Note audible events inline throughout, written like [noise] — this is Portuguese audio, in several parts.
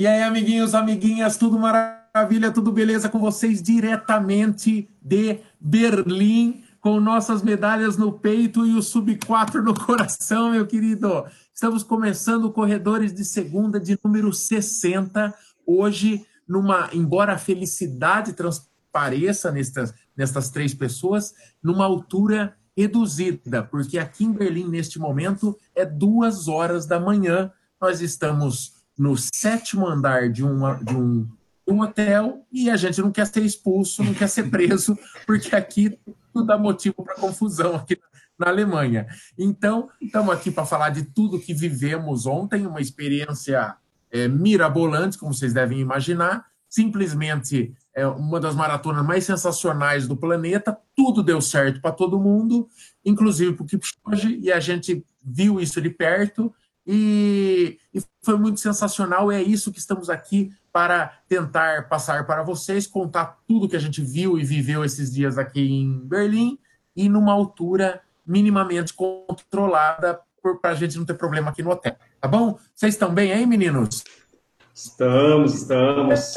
E aí, amiguinhos, amiguinhas, tudo maravilha, tudo beleza com vocês diretamente de Berlim, com nossas medalhas no peito e o sub-4 no coração, meu querido. Estamos começando Corredores de Segunda de número 60, hoje, numa, embora a felicidade transpareça nestas, nestas três pessoas, numa altura reduzida, porque aqui em Berlim, neste momento, é duas horas da manhã. Nós estamos no sétimo andar de, uma, de um, um hotel e a gente não quer ser expulso, não quer ser preso, [laughs] porque aqui tudo dá motivo para confusão aqui na Alemanha. Então, estamos aqui para falar de tudo que vivemos ontem, uma experiência é, mirabolante, como vocês devem imaginar, simplesmente é uma das maratonas mais sensacionais do planeta, tudo deu certo para todo mundo, inclusive para o Kipchoge, e a gente viu isso de perto, e, e, foi muito sensacional. É isso que estamos aqui para tentar passar para vocês, contar tudo que a gente viu e viveu esses dias aqui em Berlim e numa altura minimamente controlada para a gente não ter problema aqui no hotel. Tá bom? Vocês estão bem aí, meninos? Estamos, estamos.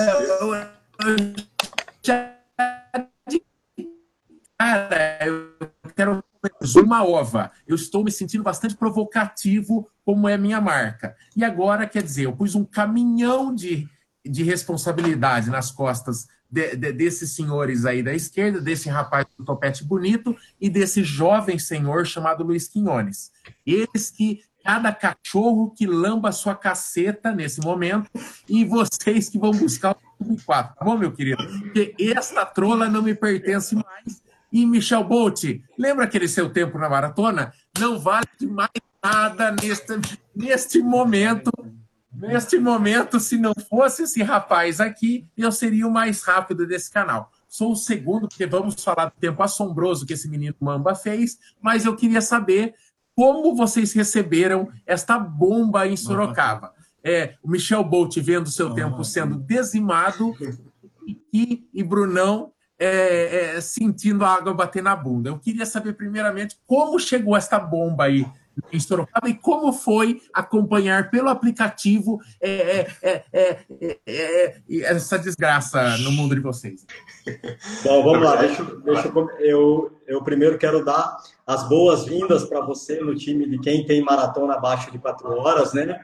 Cara, eu quero uma ova. Eu estou me sentindo bastante provocativo, como é minha marca. E agora, quer dizer, eu pus um caminhão de, de responsabilidade nas costas de, de, desses senhores aí da esquerda, desse rapaz do topete bonito e desse jovem senhor chamado Luiz Quinones. Eles que cada cachorro que lamba sua caceta nesse momento e vocês que vão buscar o 4, tá bom, meu querido? Porque esta trola não me pertence mais e Michel Bolt, lembra aquele seu tempo na maratona? Não vale mais nada neste, neste momento. Neste momento, se não fosse esse rapaz aqui, eu seria o mais rápido desse canal. Sou o segundo, porque vamos falar do tempo assombroso que esse menino Mamba fez, mas eu queria saber como vocês receberam esta bomba em Sorocaba. É, o Michel Bolt vendo seu tempo sendo dizimado e, e Brunão é, é, sentindo a água bater na bunda. Eu queria saber, primeiramente, como chegou esta bomba aí em Sorocaba e como foi acompanhar pelo aplicativo é, é, é, é essa desgraça no mundo de vocês. Bom, vamos lá. Deixa, deixa eu, eu, eu primeiro quero dar as boas-vindas para você no time de quem tem maratona abaixo de quatro horas, né?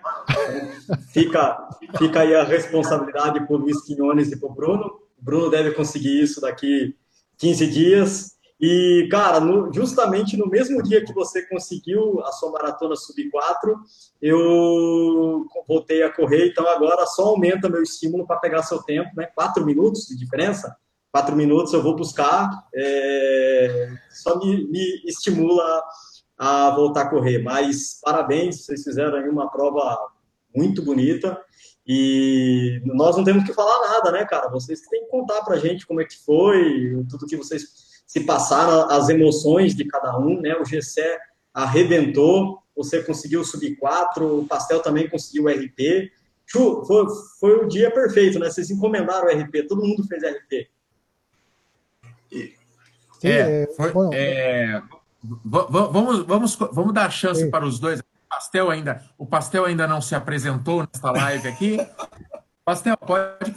Fica, fica aí a responsabilidade por Luiz Quinones e por Bruno. Bruno deve conseguir isso daqui 15 dias. E, cara, no, justamente no mesmo dia que você conseguiu a sua maratona sub-4, eu voltei a correr, então agora só aumenta meu estímulo para pegar seu tempo, né? Quatro minutos de diferença. Quatro minutos eu vou buscar, é, só me, me estimula a voltar a correr. Mas parabéns, vocês fizeram aí uma prova muito bonita. E nós não temos que falar nada, né, cara? Vocês que têm que contar pra gente como é que foi, tudo que vocês se passaram, as emoções de cada um, né? O Gessé arrebentou, você conseguiu subir quatro, o Pastel também conseguiu o RP. Chu, foi, foi o dia perfeito, né? Vocês encomendaram o RP, todo mundo fez RP. É, foi, é, vamos, vamos, vamos dar chance para os dois Pastel ainda, o Pastel ainda não se apresentou nesta live aqui. [laughs] Pastel, pode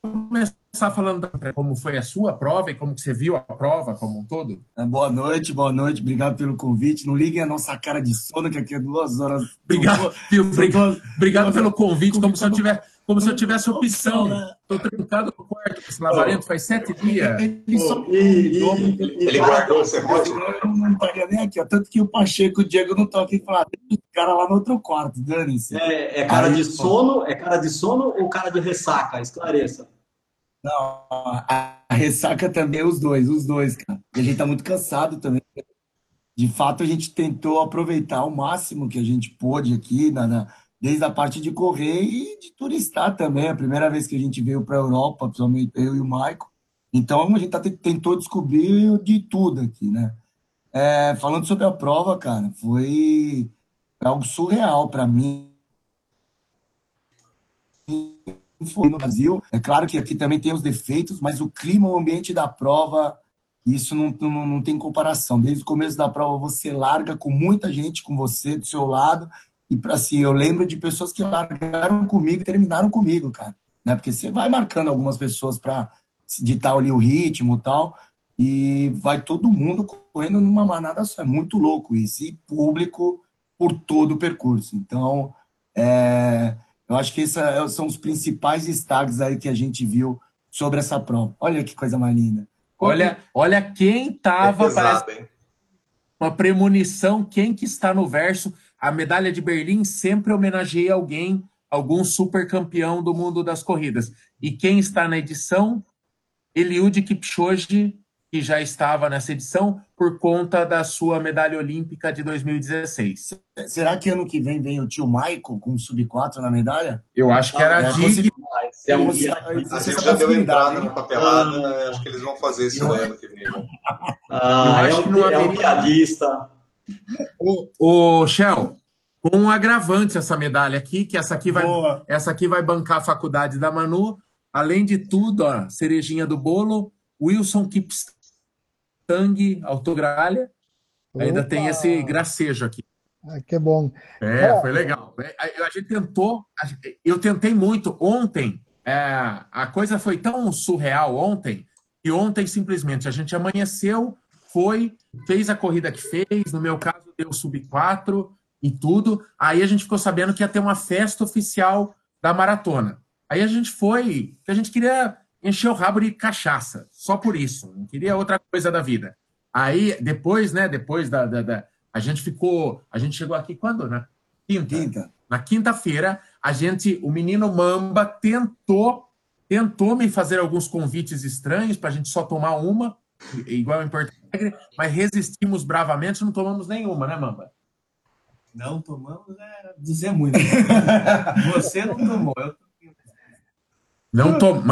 começar falando como foi a sua prova e como você viu a prova como um todo? É, boa noite, boa noite, obrigado pelo convite. Não liguem a nossa cara de sono, que aqui é duas horas. Obrigado, obrigado, obrigado pelo convite, como se eu tivesse como se eu tivesse opção. Estou trancado no quarto com esse lavarento faz sete dias. Ele só. Ele guardou você Eu não estaria nem aqui, ó. Tanto que o Pacheco, o Diego não estão aqui falando. O cara lá no outro quarto, dane-se. É, é, cara Aí, de sono? É cara de sono ou cara de ressaca? Esclareça. Não, a ressaca também é os dois, os dois, cara. E a gente tá muito cansado também. De fato, a gente tentou aproveitar o máximo que a gente pôde aqui na, na desde a parte de correr e de turistar também. A primeira vez que a gente veio para a Europa, principalmente eu e o Maico. Então a gente tá, tentou descobrir de tudo aqui, né? É, falando sobre a prova, cara, foi algo surreal para mim. Foi no Brasil. É claro que aqui também tem os defeitos, mas o clima, o ambiente da prova, isso não, não, não tem comparação. Desde o começo da prova, você larga com muita gente com você do seu lado E assim, eu lembro de pessoas que largaram comigo e terminaram comigo, cara. Né? Porque você vai marcando algumas pessoas para ditar ali o ritmo e tal, e vai todo mundo correndo numa manada só. É muito louco isso. E público por todo o percurso. Então, é, eu acho que esses é, são os principais destaques aí que a gente viu sobre essa prova. Olha que coisa mais linda. Olha, olha quem estava é uma premonição, quem que está no verso. A medalha de Berlim sempre homenageia alguém, algum super campeão do mundo das corridas. E quem está na edição? Eliud Kipchoge, que já estava nessa edição por conta da sua medalha olímpica de 2016. Será que ano que vem vem o tio Michael com o sub-4 na medalha? Eu acho que era ah, é, digno. É um... A gente já deu entrada na papelada, ah, acho que eles vão fazer isso ano que vem. Ah, é um, é um piadista. O, o Shell, com um agravante essa medalha aqui, que essa aqui vai, essa aqui vai bancar a faculdade da Manu. Além de tudo, ó, cerejinha do bolo, Wilson Kipstang, autogralha. Ainda tem esse gracejo aqui. Ah, que bom. É, foi legal. É, a gente tentou, eu tentei muito. Ontem, é, a coisa foi tão surreal ontem, que ontem simplesmente a gente amanheceu, foi, fez a corrida que fez, no meu caso deu sub 4 e tudo. Aí a gente ficou sabendo que ia ter uma festa oficial da maratona. Aí a gente foi, a gente queria encher o rabo de cachaça, só por isso, não queria outra coisa da vida. Aí, depois, né, depois da, da, da a gente ficou, a gente chegou aqui quando, né? Quinta. Quinta. Na quinta-feira, a gente, o menino Mamba tentou, tentou me fazer alguns convites estranhos para a gente só tomar uma, igual em Porto Alegre, mas resistimos bravamente, não tomamos nenhuma, né, Mamba? Não tomamos, é dizer muito. [laughs] Você não tomou, eu não tom...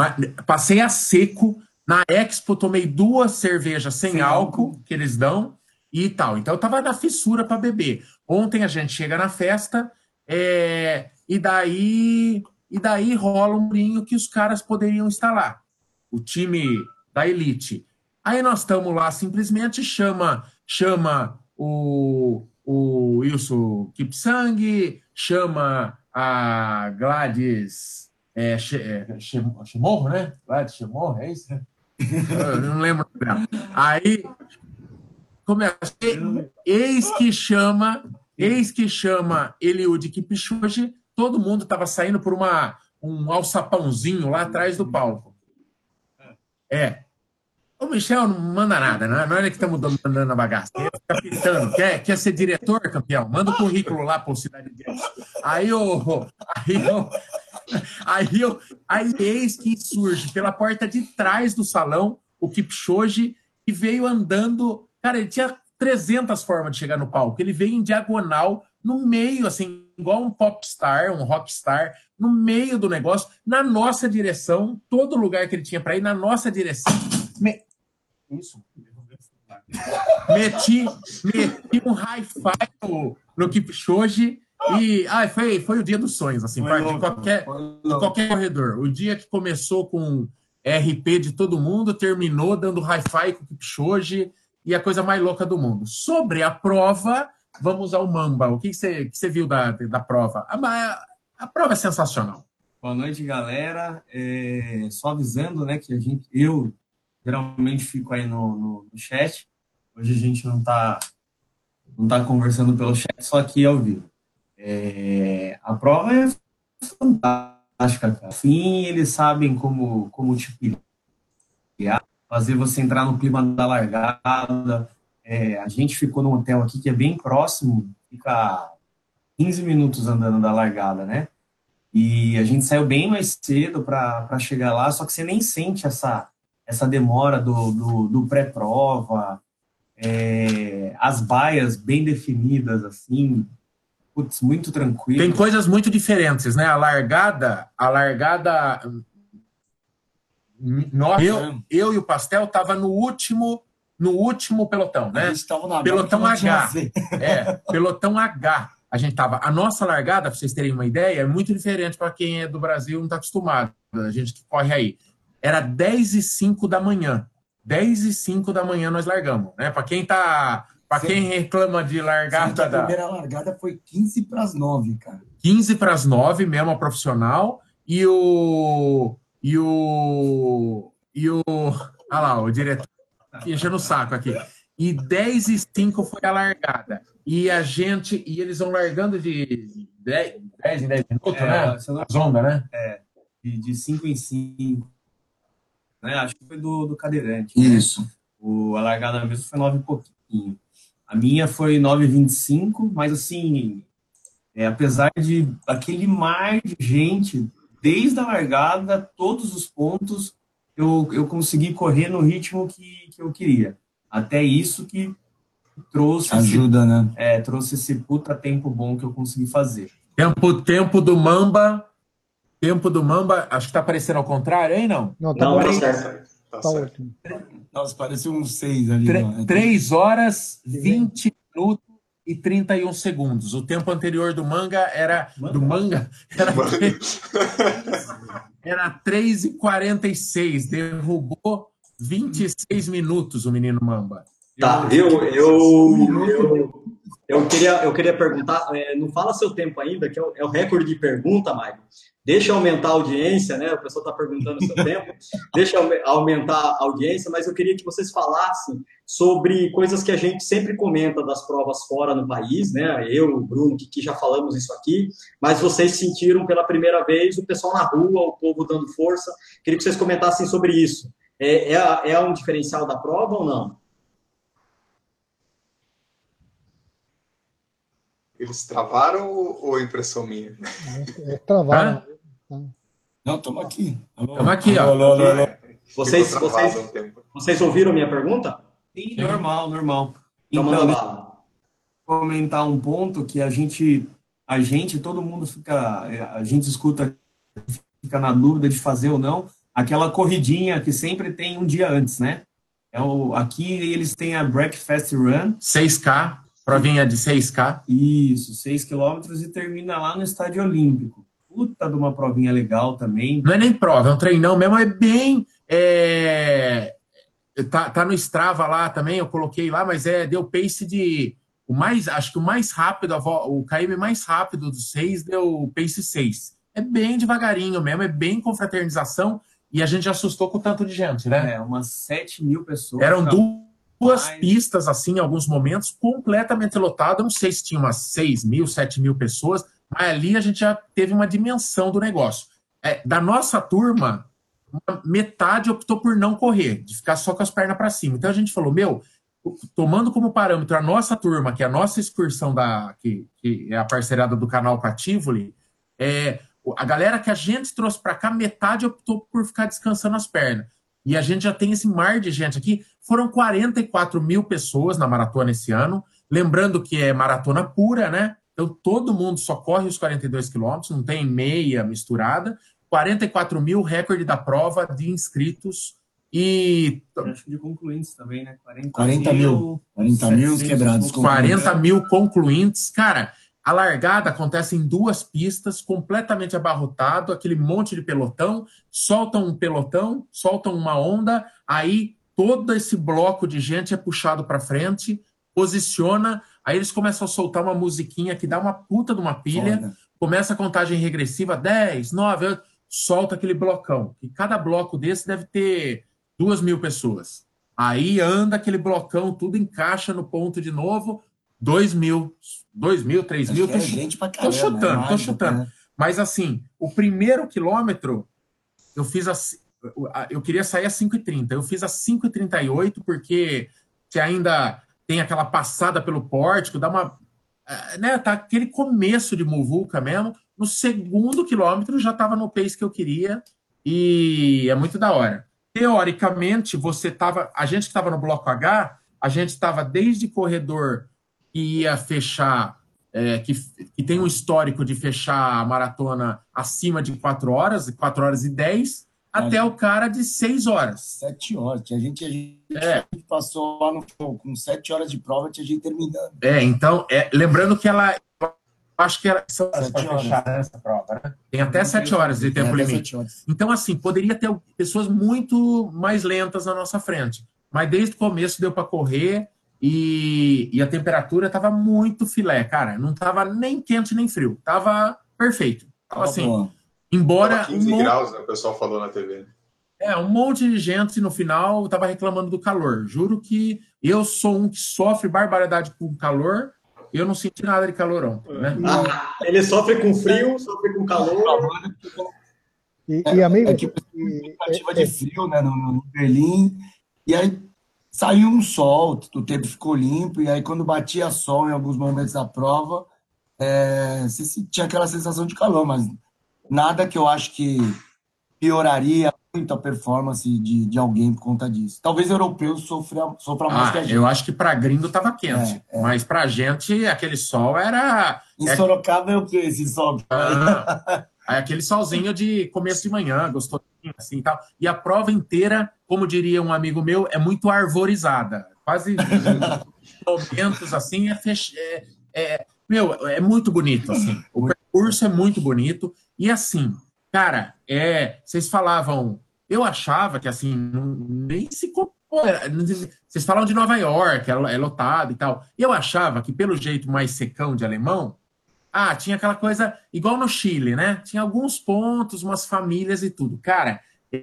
Passei a seco. Na Expo, tomei duas cervejas sem, sem álcool, álcool, que eles dão e tal. Então, eu tava na fissura para beber. Ontem a gente chega na festa é... e daí e daí rola um brinho que os caras poderiam lá. O time da elite. Aí nós estamos lá, simplesmente chama chama o, o Wilson Kipsang, chama a Gladys é, Chimorro, é, né? Lá de Chimorro, é isso? Eu não lembro. Aí começa. Eis que chama, eis que chama Eliud Kipchoge, todo mundo estava saindo por uma, um alçapãozinho lá atrás do palco. É. O Michel não manda nada, né? não é que estamos mandando a bagaça. Ele fica pitando. Quer, quer ser diretor, campeão? Manda o currículo lá para o Cidade de Deus. Aí o. Aí o [laughs] Aí, eu, aí eis que surge pela porta de trás do salão o Kipchoge e veio andando. Cara, ele tinha 300 formas de chegar no palco. Ele veio em diagonal, no meio, assim, igual um popstar, um rockstar, no meio do negócio, na nossa direção, todo lugar que ele tinha para ir, na nossa direção. Me... Isso. Meti, meti um hi-fi no, no Kipchoge e ah, foi, foi o dia dos sonhos, assim, foi de, qualquer, de qualquer corredor. O dia que começou com RP de todo mundo, terminou dando hi-fi com o Kipchoge e a coisa mais louca do mundo. Sobre a prova, vamos ao Mamba. O que você, que você viu da, da prova? A, a prova é sensacional. Boa noite, galera. É, só avisando, né, que a gente, eu geralmente fico aí no, no, no chat. Hoje a gente não está não tá conversando pelo chat, só aqui ao vivo. É, a prova é fantástica, cara. Sim, eles sabem como, como te criar, fazer você entrar no clima da largada. É, a gente ficou num hotel aqui que é bem próximo, fica 15 minutos andando da largada, né? E a gente saiu bem mais cedo para chegar lá, só que você nem sente essa, essa demora do, do, do pré-prova, é, as baias bem definidas, assim, putz, muito tranquilo. Tem coisas muito diferentes, né? A largada, a largada. Nós, eu, eu e o Pastel tava no último no último pelotão, né? pelotão H. É, pelotão H. A gente tava. A nossa largada, para vocês terem uma ideia, é muito diferente para quem é do Brasil não está acostumado. A gente que corre aí. Era 10 e 5 da manhã. 10 e 5 da manhã nós largamos, né? Para quem tá Para quem reclama de largada. A primeira largada foi 15 para as 9, cara. 15 para as 9, mesmo a profissional. E o. E o. E o. Olha lá, o diretor enchendo o saco aqui. E 10 e 5 foi a largada. E a gente. E eles vão largando de 10, 10 em 10 minutos, é, né? As ondas, né? É. De, de 5 em 5. Né? Acho que foi do, do cadeirante. Né? Isso. Né? O, a largada mesmo foi 9 e pouquinho. A minha foi 9,25, mas assim, é, apesar de aquele mar de gente, desde a largada, todos os pontos, eu, eu consegui correr no ritmo que, que eu queria. Até isso que trouxe. Ajuda, esse, né? É, trouxe esse puta tempo bom que eu consegui fazer. Tempo, tempo do Mamba. Tempo do Mamba, acho que tá aparecendo ao contrário, hein, não? Não, tá, não, tá certo. Tá, tá ótimo. Nossa, pareceu um 6 ali. 3 horas, 20 minutos e 31 segundos. O tempo anterior do manga era. Manga. Do manga era. era 3 e 46. Derrubou 26 minutos o menino Mamba. Tá, eu, eu, eu, eu, queria, eu queria perguntar, é, não fala seu tempo ainda, que é o, é o recorde de pergunta, Maicon. Deixa aumentar a audiência, né? O pessoal está perguntando o seu [laughs] tempo. Deixa aumentar a audiência, mas eu queria que vocês falassem sobre coisas que a gente sempre comenta das provas fora no país, né? Eu, o Bruno, que, já falamos isso aqui, mas vocês sentiram pela primeira vez o pessoal na rua, o povo dando força. Queria que vocês comentassem sobre isso. É, é, é um diferencial da prova ou não? Eles travaram ou, é impressão minha? É, travaram. Não, estamos aqui. Estamos aqui, ó. Alô, alô, alô. Vocês, vocês, vocês ouviram minha pergunta? Sim, normal, normal. Então, então comentar um ponto que a gente, a gente, todo mundo fica, a gente escuta, fica na dúvida de fazer ou não, aquela corridinha que sempre tem um dia antes, né? É o, aqui eles têm a Breakfast Run. 6K, provinha de 6K. Isso, 6 quilômetros e termina lá no Estádio Olímpico. Puta de uma provinha legal também. Não é nem prova, é um treinão mesmo, é bem. É... Tá, tá no Strava lá também, eu coloquei lá, mas é deu pace de. O mais, acho que o mais rápido, o KM mais rápido dos seis deu pace 6. É bem devagarinho mesmo, é bem confraternização e a gente assustou com o tanto de gente, né? É, umas 7 mil pessoas. Eram duas mais... pistas, assim, em alguns momentos, completamente lotadas. Não sei se tinha umas 6 mil, 7 mil pessoas, ali a gente já teve uma dimensão do negócio. É, da nossa turma, metade optou por não correr, de ficar só com as pernas para cima. Então a gente falou, meu, tomando como parâmetro a nossa turma, que é a nossa excursão da que, que é a parceirada do canal Cativoli, é, a galera que a gente trouxe para cá, metade optou por ficar descansando as pernas. E a gente já tem esse mar de gente aqui. Foram 44 mil pessoas na maratona esse ano. Lembrando que é maratona pura, né? Então todo mundo só corre os 42 quilômetros, não tem meia misturada. 44 mil, recorde da prova de inscritos. E. Acho de concluintes também, né? 40, 40 mil. 40 mil quebrados. 40 mil concluintes. Cara, a largada acontece em duas pistas, completamente abarrotado, aquele monte de pelotão, soltam um pelotão, soltam uma onda, aí todo esse bloco de gente é puxado para frente, posiciona, aí eles começam a soltar uma musiquinha que dá uma puta de uma pilha, Foda. começa a contagem regressiva, 10, 9, solta aquele blocão. E cada bloco desse deve ter duas mil pessoas. Aí anda aquele blocão, tudo encaixa no ponto de novo, dois mil, dois mil, três mil. Tô, gente pra caramba, tô chutando, é tô chutando. Né? Mas assim, o primeiro quilômetro, eu fiz assim. Eu queria sair a 5h30. Eu fiz a 5h38, porque se ainda tem aquela passada pelo pórtico, dá uma. É, né, tá aquele começo de muvuca mesmo. No segundo quilômetro já estava no pace que eu queria e é muito da hora. Teoricamente, você tava. A gente que estava no bloco H, a gente estava desde corredor que ia fechar, é, que, que tem um histórico de fechar a maratona acima de 4 horas, 4 horas e 10, até o cara de 6 horas. 7 horas. A gente, a gente é. passou lá no show com 7 horas de prova, tinha gente terminando. É, então, é, lembrando que ela. Acho que era são horas essa prova, né? Tem até 7 horas de tempo limite. Então, assim, poderia ter pessoas muito mais lentas na nossa frente. Mas desde o começo deu para correr e, e a temperatura estava muito filé, cara. Não estava nem quente nem frio. Tava perfeito. Tava assim, embora. Tava 15 um graus, né? O pessoal falou na TV. É, um monte de gente no final estava reclamando do calor. Juro que eu sou um que sofre barbaridade com calor. Eu não senti nada de calorão. Né? Ah, ele sofre com frio, sofre com calor. E, e amigo. É que expectativa de frio, né? No, no Berlim. E aí saiu um sol, o tempo ficou limpo, e aí quando batia sol em alguns momentos da prova, é, você tinha aquela sensação de calor, mas nada que eu acho que pioraria muito a performance de, de alguém por conta disso. Talvez europeu sofra, sofra mais ah, que a gente. Eu acho que para gringo tava quente, é, é. mas para gente aquele sol era. Em é... Sorocaba é o que esse sol? Ah, é aquele solzinho de começo de manhã, gostosinho assim e tal. E a prova inteira, como diria um amigo meu, é muito arvorizada. Quase [laughs] momentos assim, é, fech... é, é, meu, é muito bonito assim. O percurso é muito bonito e assim, cara, é, vocês falavam, eu achava que assim, nem se vocês falam de Nova York, é lotado e tal. Eu achava que pelo jeito mais secão de alemão, ah, tinha aquela coisa igual no Chile, né? Tinha alguns pontos, umas famílias e tudo. Cara,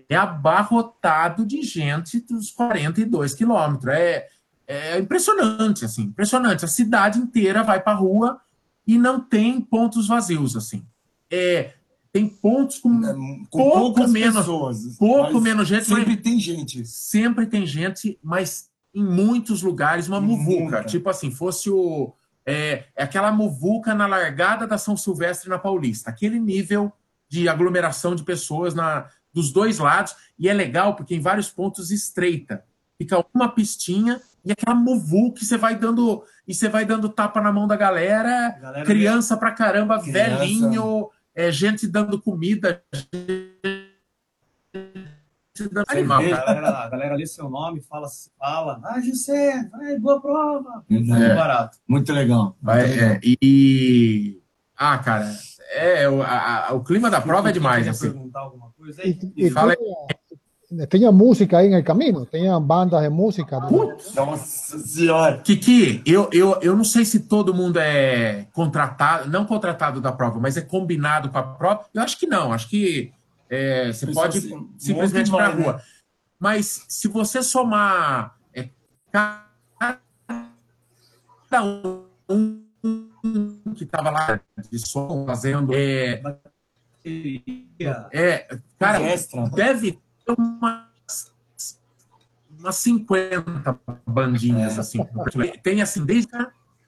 é abarrotado de gente dos 42 quilômetros. É, é impressionante, assim, impressionante. A cidade inteira vai para rua e não tem pontos vazios, assim. É, tem pontos com, é, com pouco menos pessoas, pouco menos gente. Sempre tem gente. Sempre tem gente, mas em muitos lugares uma muvuca. Tipo assim, fosse o é, é aquela muvuca na largada da São Silvestre na Paulista, aquele nível de aglomeração de pessoas na, dos dois lados, e é legal porque em vários pontos estreita. Fica uma pistinha e aquela muvuca que você vai dando e você vai dando tapa na mão da galera, galera criança pra caramba, criança. velhinho, é, gente dando comida, Animal, galera, a galera lê seu nome, fala, fala, ah, Gessé, vai, boa prova. Muito é, barato. Muito legal. Vai, É, e. Ah, cara, é, o, a, o clima da prova é demais. Assim. perguntar alguma coisa aí? E, e fala tinha música aí no caminho? Tinha bandas de música? Putz, nossa senhora! Kiki, eu, eu, eu não sei se todo mundo é contratado, não contratado da prova, mas é combinado com a prova. Eu acho que não, acho que é, você pode assim, simplesmente ir para a rua. Né? Mas se você somar é, cada um que estava lá de som fazendo. É, é cara, deve ter umas, umas 50 bandinhas, assim. Tem assim, desde.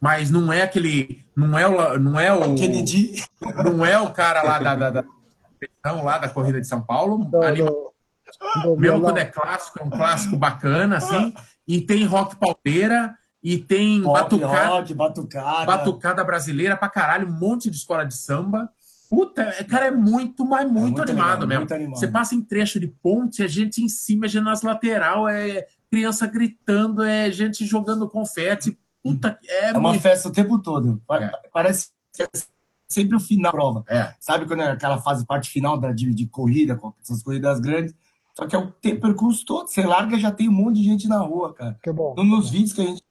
Mas não é aquele. Não é o. Não é o, Kennedy. não é o cara lá da, da, da lá da corrida de São Paulo. Do, do, Meu quando é clássico, é um clássico bacana, assim. E tem rock palmeira, e tem batucada, rock, batucada. batucada brasileira pra caralho, um monte de escola de samba. Puta, é, cara, é muito, mas muito, é muito animado legal, mesmo. Muito animado. Você passa em trecho de ponte, é gente em cima, é gente nas lateral, é criança gritando, é gente jogando confete. Puta, é, é uma muito... festa o tempo todo. É. Parece sempre o final da prova. É. Sabe quando é aquela fase, parte final da, de, de corrida, com essas corridas grandes? Só que é o tempo, percurso todo. Você larga já tem um monte de gente na rua, cara. Que bom. Nos vídeos que a gente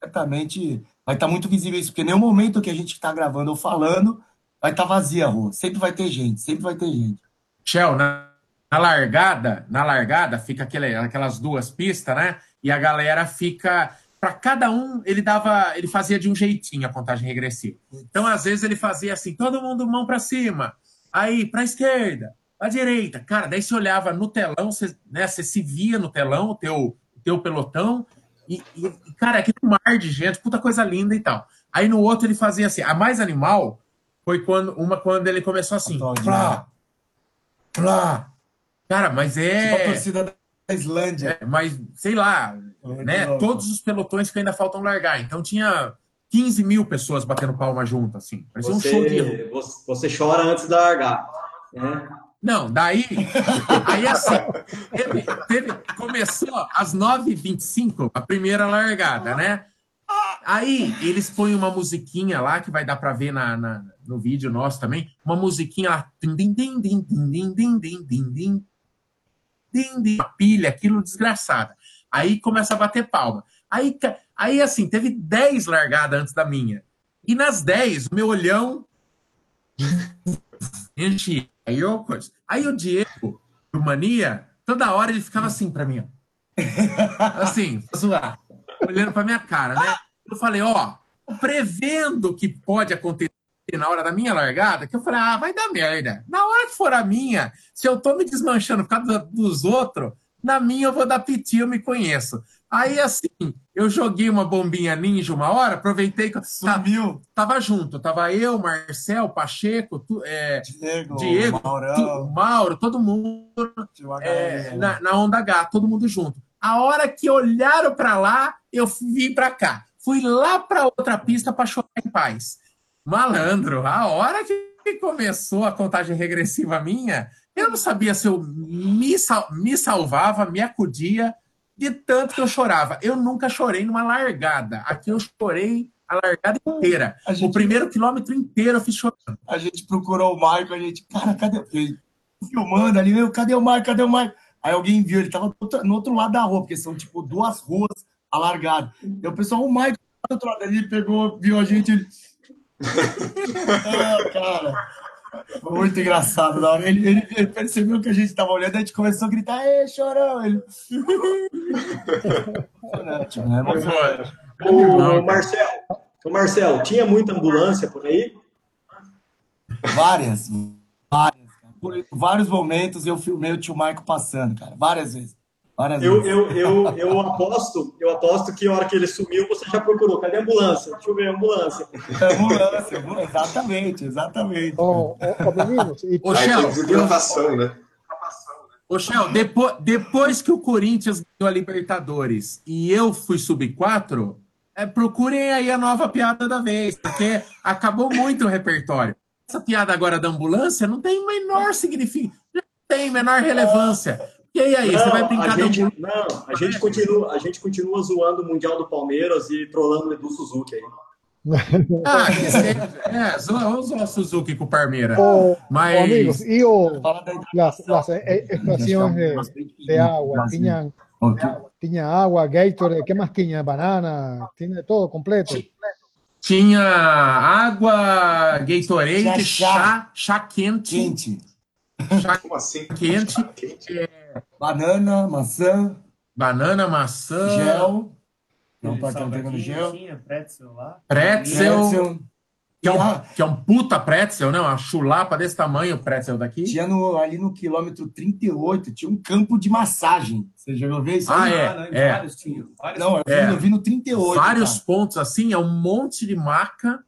certamente vai estar muito visível isso, porque nenhum momento que a gente está gravando ou falando vai estar tá vazia a rua. Sempre vai ter gente, sempre vai ter gente. Shell, na, na largada, na largada fica aquele, aquelas duas pistas, né? E a galera fica para cada um ele dava, ele fazia de um jeitinho a contagem regressiva. Então às vezes ele fazia assim, todo mundo mão para cima, aí para esquerda, para direita, cara. Daí você olhava no telão, você, né, você se via no telão o teu, teu pelotão e, e cara, aquele mar de gente, puta coisa linda e tal. Aí no outro ele fazia assim, a mais animal foi quando uma quando ele começou assim, plá, plá. Cara, mas é tipo a torcida da Islândia. É, mas sei lá, né? Todos os pelotões que ainda faltam largar. Então tinha 15 mil pessoas batendo palma junto, assim. Parecia você, um show de. Você chora antes da largar. Né? Não, daí. [laughs] Aí assim, teve, teve, começou às 9h25 a primeira largada, né? Aí eles põem uma musiquinha lá que vai dar para ver na, na, no vídeo nosso também, uma musiquinha lá, uma pilha, aquilo desgraçada. Aí começa a bater palma. Aí, aí assim, teve 10 largadas antes da minha. E nas 10, o meu olhão. Gente, aí eu. Aí o Diego, do Mania, toda hora ele ficava assim para mim. Assim, zoar. Olhando pra minha cara, né? Eu falei, ó, prevendo que pode acontecer na hora da minha largada, que eu falei, ah, vai dar merda. Na hora que for a minha, se eu tô me desmanchando por causa dos outros, na minha eu vou dar piti, eu me conheço. Aí, assim, eu joguei uma bombinha ninja uma hora, aproveitei que Sumiu. Tava junto, tava eu, Marcel, Pacheco, tu, é, Diego, Diego tu, Mauro, todo mundo é, galera. na, na onda H, todo mundo junto. A hora que olharam para lá, eu vim para cá. Fui lá para outra pista para chorar em paz. Malandro, a hora que começou a contagem regressiva minha, eu não sabia se eu me, sal- me salvava, me acudia, de tanto que eu chorava. Eu nunca chorei numa largada. Aqui eu chorei a largada inteira. A gente- O primeiro quilômetro inteiro eu fiz chorando. A gente procurou o Marco, a gente, cara, cadê? Ele filmando ali, meu, cadê o Marco? Cadê o Marco? Aí alguém viu, ele tava no outro lado da rua, porque são tipo duas ruas alargadas. E o pessoal, o tá do outro lado, ele pegou, viu a gente, ele. [laughs] ah, cara. Foi muito engraçado na hora. Ele, ele- ele percebeu que a gente tava olhando, a gente começou a gritar, ê, chorão! Ele. Impressionante, né? Mas, O Marcel, o Marcel, tinha muita ambulância por aí? Várias, várias. cara. Por vários momentos eu filmei o tio Marco passando, cara. Várias vezes. Eu, eu, eu, eu aposto, eu aposto que a hora que ele sumiu, você já procurou. Cadê a ambulância? Deixa eu ver a ambulância. Ambulância, ambulância. exatamente, exatamente. Ô, ô, meninos, e Ô, Shell, né? Ô, Shell, depois, depois que o Corinthians ganhou a Libertadores e eu fui sub-4, é, procurem aí a nova piada da vez, porque acabou muito o repertório. Essa piada agora da ambulância não tem menor significado, não tem menor relevância. E aí, aí você vai Não, brincar de gente, ambulância? não, a gente continua, a gente continua zoando o Mundial do Palmeiras e trolando o Edu Suzuki aí. [laughs] Ah, que seja. É, zoa- vamos zoar o Suzuki com o Parmeira. ô, ô, Mas. amigos, e o, las, las eh, estaciones de, de agua, tinham, tinha água, Gatorade, ¿qué más tinha? Banana, tiene todo completo. Tinha água, Gatorade, Tinha chá. chá, chá quente, Quente. Chá Como assim? quente, Quente. Banana, maçã, banana, maçã, gel. Não pode estar pegando gel. Pretzel lá. pretzel, Pretzel. que é, um, Ah, que é um puta pretzel, não? Uma chulapa desse tamanho, o pretzel daqui. Tinha no, ali no quilômetro 38, tinha um campo de massagem. Você já ouviu isso? Ah, aí? é, não, é. Vários tinham. Vários Não, eu vi, É. eu vi no 38. Vários cara. pontos assim, é um monte de maca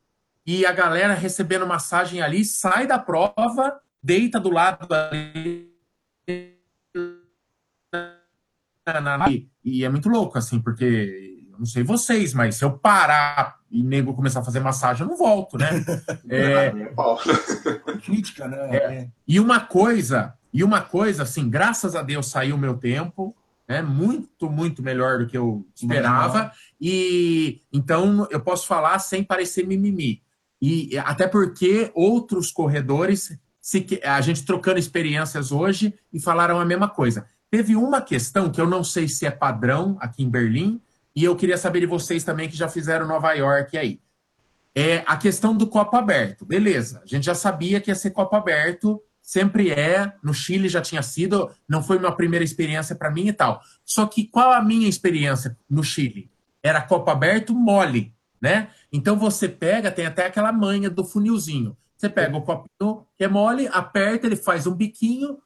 e a galera recebendo massagem ali, sai da prova, deita do lado ali. e, é muito louco, assim, porque eu não sei vocês, mas se eu parar e nego começar a fazer massagem, eu não volto, né? [laughs] É, Nem a pau. Crítica, né? É. E uma coisa, e uma coisa, assim, graças a Deus saiu o meu tempo, né? Muito, muito melhor do que eu esperava. E então eu posso falar sem parecer mimimi. E até porque outros corredores, a gente trocando experiências hoje e falaram a mesma coisa. Teve uma questão que eu não sei se é padrão aqui em Berlim, e eu queria saber de vocês também que já fizeram Nova York aí. É a questão do copo aberto. Beleza, a gente já sabia que ia ser copo aberto, sempre é. No Chile já tinha sido, não foi uma primeira experiência para mim e tal. Só que qual a minha experiência no Chile? Era copo aberto mole, né? Então você pega, tem até aquela manha do funilzinho. Você pega o copinho que é mole, aperta, ele faz um biquinho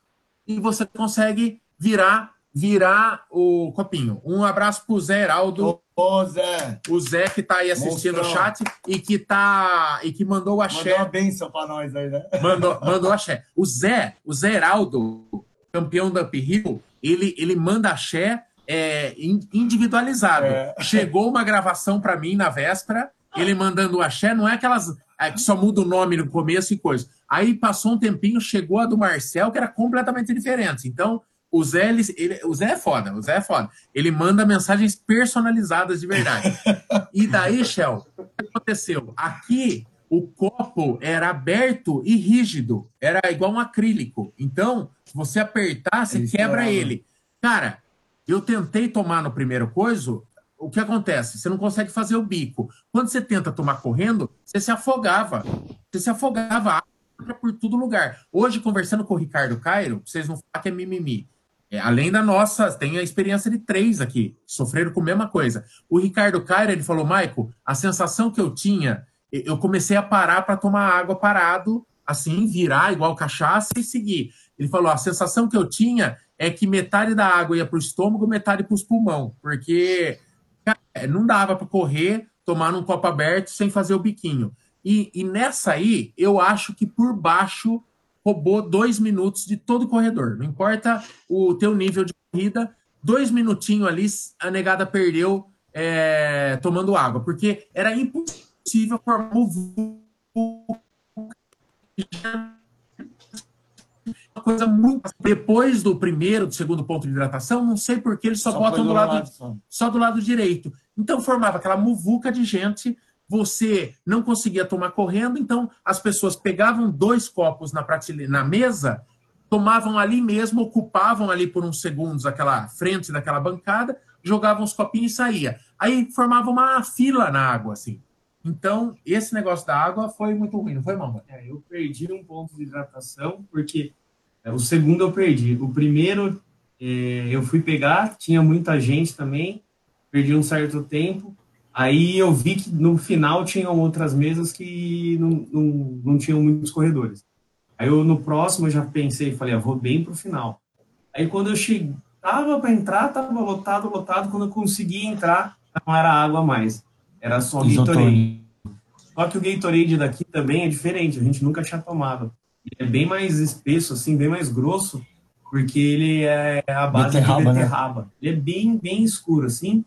e você consegue virar virar o copinho. Um abraço pro Zé Heraldo, Ô, Zé, o Zé que tá aí assistindo o Monstrão. chat e que tá e que mandou o mandou axé, uma benção pra nós aí, né? mandou, [laughs] mandou axé. O Zé, o Zé Heraldo, campeão da Uphill, ele ele manda axé é, in- individualizado. É. Chegou uma gravação para mim na véspera, ele mandando o axé, não é aquelas é, que só muda o nome no começo e coisa. Aí passou um tempinho, chegou a do Marcel, que era completamente diferente. Então, o Zé, ele, ele- o Zé é foda, o Zé é foda. Ele manda mensagens personalizadas de verdade. [laughs] E daí, Shell, o que aconteceu? Aqui, o copo era aberto e rígido, era igual um acrílico. Então, se você apertar, você Ele quebra estourava. ele. Cara, eu tentei tomar no primeiro coiso, o que acontece? Você não consegue fazer o bico. Quando você tenta tomar correndo, você se afogava. Você se afogava por todo lugar. Hoje, conversando com o Ricardo Cairo, vocês não falam que é mimimi. É, além da nossa, tem a experiência de três aqui, sofreram com a mesma coisa. O Ricardo Cairo, ele falou, Maico, a sensação que eu tinha, eu comecei a parar para tomar água parado, assim, virar igual cachaça e seguir. Ele falou, a sensação que eu tinha é que metade da água ia para o estômago, metade para os pulmões, porque não dava para correr, tomar num copo aberto sem fazer o biquinho. E, e, nessa aí, eu acho que por baixo roubou dois minutos de todo o corredor. Não importa o teu nível de corrida, dois minutinhos ali, a negada perdeu é, tomando água, porque era impossível formar o coisa muito. Depois do primeiro, do segundo ponto de hidratação, não sei por que eles só, só botam do lado, lado só. só do lado direito. Então formava aquela muvuca de gente você não conseguia tomar correndo, então as pessoas pegavam dois copos na prateleira, na mesa, tomavam ali mesmo, ocupavam ali por uns segundos aquela frente daquela bancada, jogavam os copinhos e saía. Aí formava uma fila na água, assim. Então, esse negócio da água foi muito ruim, não foi, Mamba? É, eu perdi um ponto de hidratação, porque o segundo eu perdi. O primeiro é, eu fui pegar, tinha muita gente também, perdi um certo tempo. Aí eu vi que no final tinham outras mesas que não, não, não tinham muitos corredores. Aí eu no próximo eu já pensei, falei, ah, vou bem pro final. Aí quando eu cheguei, tava para entrar, tava lotado, lotado. Quando eu consegui entrar, não era água mais, era só Gatorade. Só que o Gatorade daqui também é diferente, a gente nunca tinha tomado. Ele é bem mais espesso, assim, bem mais grosso, porque ele é a base beterraba, de beterraba. Né? Ele é bem, bem escuro, assim.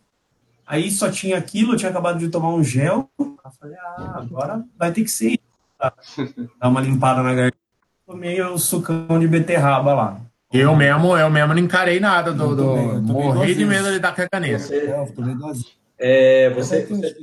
Aí só tinha aquilo, eu tinha acabado de tomar um gel. Eu falei, ah, agora vai ter que ser tá? [laughs] Dar uma limpada na garganta. Tomei o sucão de beterraba lá. Eu mesmo, eu mesmo não encarei nada do. do... Morri de medo de dar cacaneta. Você, é, você, você,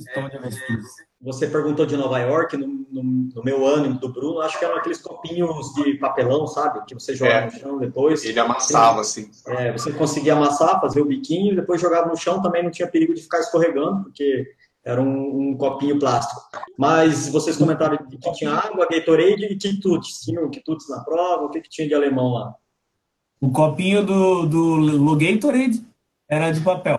você perguntou de Nova York, no, no, no, meu ano do Bruno, acho que eram aqueles copinhos de papelão, sabe? Que você jogava é, no chão depois. Ele amassava, assim. É, você conseguia amassar, fazer o biquinho, depois jogava no chão, também não tinha perigo de ficar escorregando, porque era um, um copinho plástico. Mas vocês comentaram que tinha água, Gatorade e quitutes. Tinham quitutes na prova? O que, que tinha de alemão lá? O copinho do, do, do Gatorade era de papel.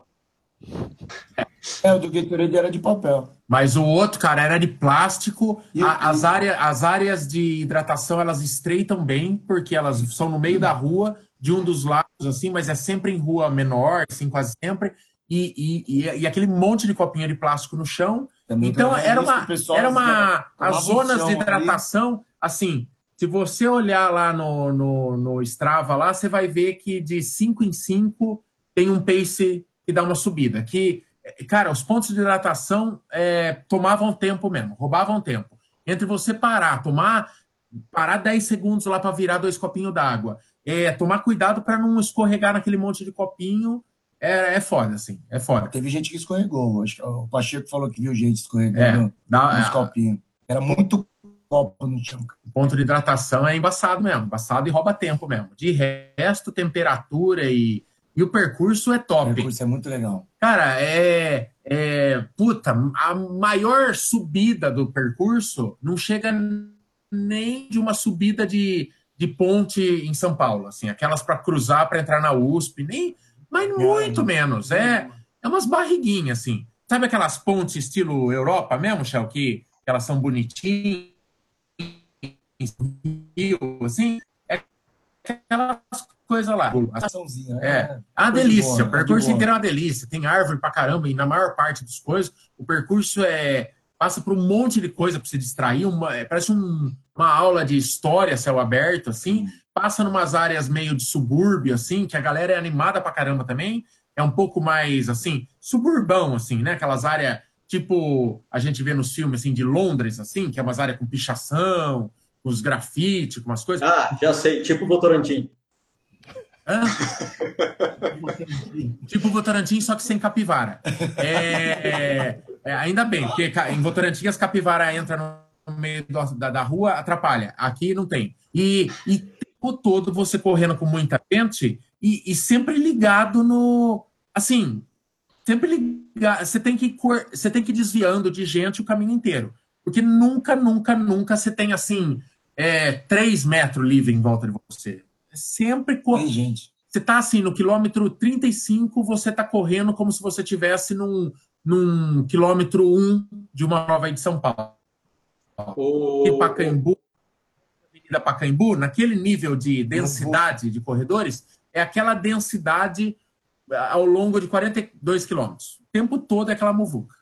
É, o do Gatorade era de papel. Mas o outro, cara, era de plástico. A, as, área, as áreas de hidratação, elas estreitam bem, porque elas são no meio da rua, de um dos lados, assim, mas é sempre em rua menor, assim, quase sempre. E, e, e, e aquele monte de copinha de plástico no chão. Também então, era uma, era uma... As zonas de hidratação, ali. assim, se você olhar lá no, no, no Strava, lá, você vai ver que de 5 em 5 tem um pace que dá uma subida. Que cara, os pontos de hidratação é, tomavam tempo mesmo, roubavam tempo. Entre você parar, tomar, parar 10 segundos lá para virar dois copinhos d'água, é, tomar cuidado para não escorregar naquele monte de copinho, é, é foda, assim, é foda. Teve gente que escorregou, acho que o Pacheco falou que viu gente escorregando é, dá, nos é, copinhos. Era muito copo no chão. Ponto de hidratação é embaçado mesmo, embaçado e rouba tempo mesmo. De resto, temperatura e e o percurso é top. O percurso é muito legal. Cara, é, é. Puta, a maior subida do percurso não chega nem de uma subida de, de ponte em São Paulo, assim, aquelas para cruzar para entrar na USP, nem, mas muito menos. É, é umas barriguinhas, assim. Sabe aquelas pontes estilo Europa mesmo, Shell, que elas são bonitinhas, assim? É aquelas coisa lá. Açãozinha, é. é. A delícia, boa, o percurso inteiro é uma delícia. Tem árvore pra caramba, e na maior parte das coisas, o percurso é passa por um monte de coisa para se distrair, uma, é, parece um, uma aula de história, céu aberto, assim, passa numas áreas meio de subúrbio, assim, que a galera é animada pra caramba também, é um pouco mais, assim, suburbão, assim, né, aquelas áreas, tipo, a gente vê nos filmes, assim, de Londres, assim, que é umas áreas com pichação, com os grafites, com umas coisas. Ah, já sei, tipo Votorantim. Hã? tipo Votorantim, só que sem capivara. É, é, ainda bem, porque em Votorantim as capivara entram no meio da, da rua, atrapalha. Aqui não tem. E, e tempo todo você correndo com muita gente e, e sempre ligado no. Assim, sempre ligar, você tem que você tem que ir desviando de gente o caminho inteiro. Porque nunca, nunca, nunca você tem assim é, 3 metros livre em volta de você. Sempre corre. gente. Você tá assim, no quilômetro 35, você tá correndo como se você tivesse num, num quilômetro 1 de uma aí de São Paulo. O... E Pacaembu, Avenida Pacaembu, naquele nível de densidade de corredores, é aquela densidade ao longo de 42 quilômetros. O tempo todo é aquela muvuca.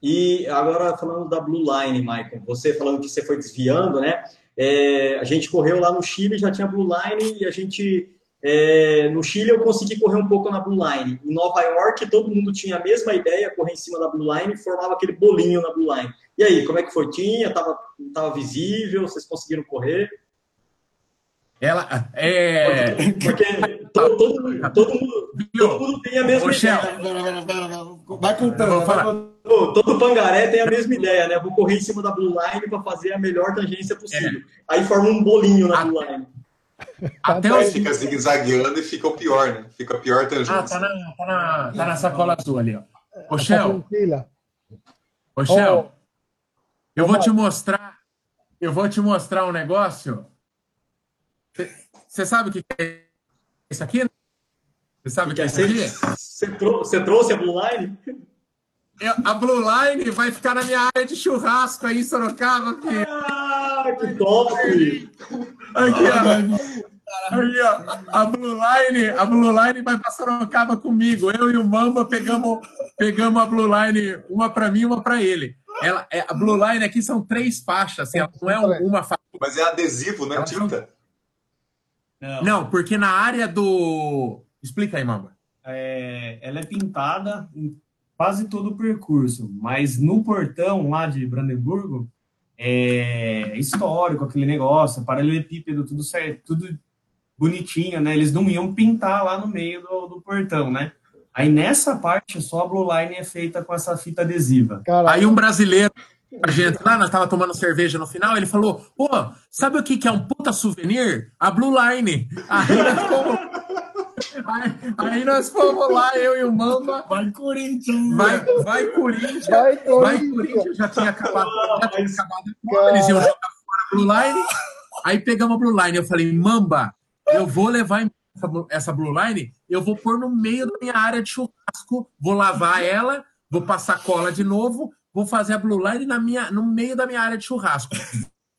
E agora falando da Blue Line, Michael, você falando que você foi desviando, né? É, a gente correu lá no Chile, já tinha Blue Line e a gente é, no Chile eu consegui correr um pouco na Blue Line. Em Nova York todo mundo tinha a mesma ideia, correr em cima da Blue Line e formava aquele bolinho na Blue Line. E aí, como é que foi? Tinha? Tava, tava visível? Vocês conseguiram correr? Ela é. Porque, todo, todo, todo, mundo, todo mundo tem a mesma ideia. Vai contando. Vai todo pangaré tem a mesma ideia, né? Vou correr em cima da blue line para fazer a melhor tangência possível. É. Aí forma um bolinho na blue line. Até Aí fica zigue-zagueando e fica o pior, né? Fica a pior tangência. Ah, tá na, tá na, tá na sacola azul ali, ó. Ô, Shell. Ô, Shell. Eu vou te mostrar. Eu vou te mostrar um negócio você sabe o que é isso aqui? Você sabe o que é isso aqui? Você, trou você trouxe a Blue Line? Eu, a Blue Line vai ficar na minha área de churrasco aí em Sorocaba. Aqui. Ah, que top! Aqui, ó. Aí, ó, a Blue Line, a Blue Line vai para Sorocaba comigo. Eu e o Mamba pegamos, pegamos a Blue Line, uma para mim, uma para ele. Ela, é, a Blue Line aqui são três faixas, assim, não é uma faixa. Mas é adesivo, não é tinta? Não. Não, porque na área do. Explica aí, Mamba. É, ela é pintada em quase todo o percurso, mas no portão lá de Brandenburgo é histórico aquele negócio, paralelepípedo, tudo certo, tudo bonitinho, né? Eles não iam pintar lá no meio do, do portão, né? Aí nessa parte só a Blue Line é feita com essa fita adesiva. Aí um brasileiro a gente lá, nós tava tomando cerveja no final, ele falou: pô, sabe o que, que é um puta souvenir? A Blue Line. Aí fomos, aí, aí nós fomos lá, eu e o Mamba. Vai Corinthians! Vai, vai Corinthians! Vai Corinthians! Vai, Corinthians. Já tinha acabado, já tinha acabado eles iam jogar fora a Blue Line. Aí pegamos a Blue Line. Eu falei: Mamba, eu vou levar essa, essa Blue Line, eu vou pôr no meio da minha área de churrasco, vou lavar ela, vou passar cola de novo vou fazer a Blue Line na minha, no meio da minha área de churrasco.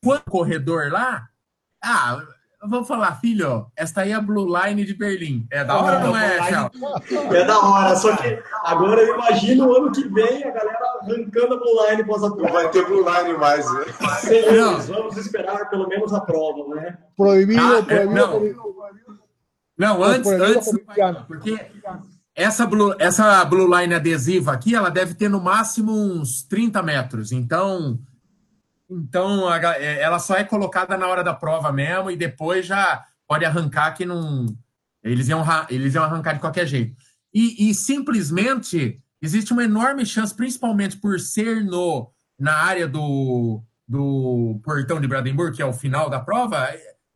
Quando corredor lá, ah, vamos falar, filho, esta aí é a Blue Line de Berlim. É da hora, não é, Tchau? É da hora, só que agora eu imagino o ano que vem a galera arrancando a Blue Line pós a prova. Não vai ter Blue Line mais, né? Beleza, vamos esperar pelo menos a prova, né? Proibido, ah, proibido. Não, não antes, antes, porque essa Blue, essa Blue Line adesiva aqui, ela deve ter no máximo uns 30 metros. Então, então a, é, ela só é colocada na hora da prova mesmo e depois já pode arrancar que não. Eles iam, eles iam arrancar de qualquer jeito. E, e simplesmente existe uma enorme chance, principalmente por ser no, na área do, do portão de Brandenburg, que é o final da prova,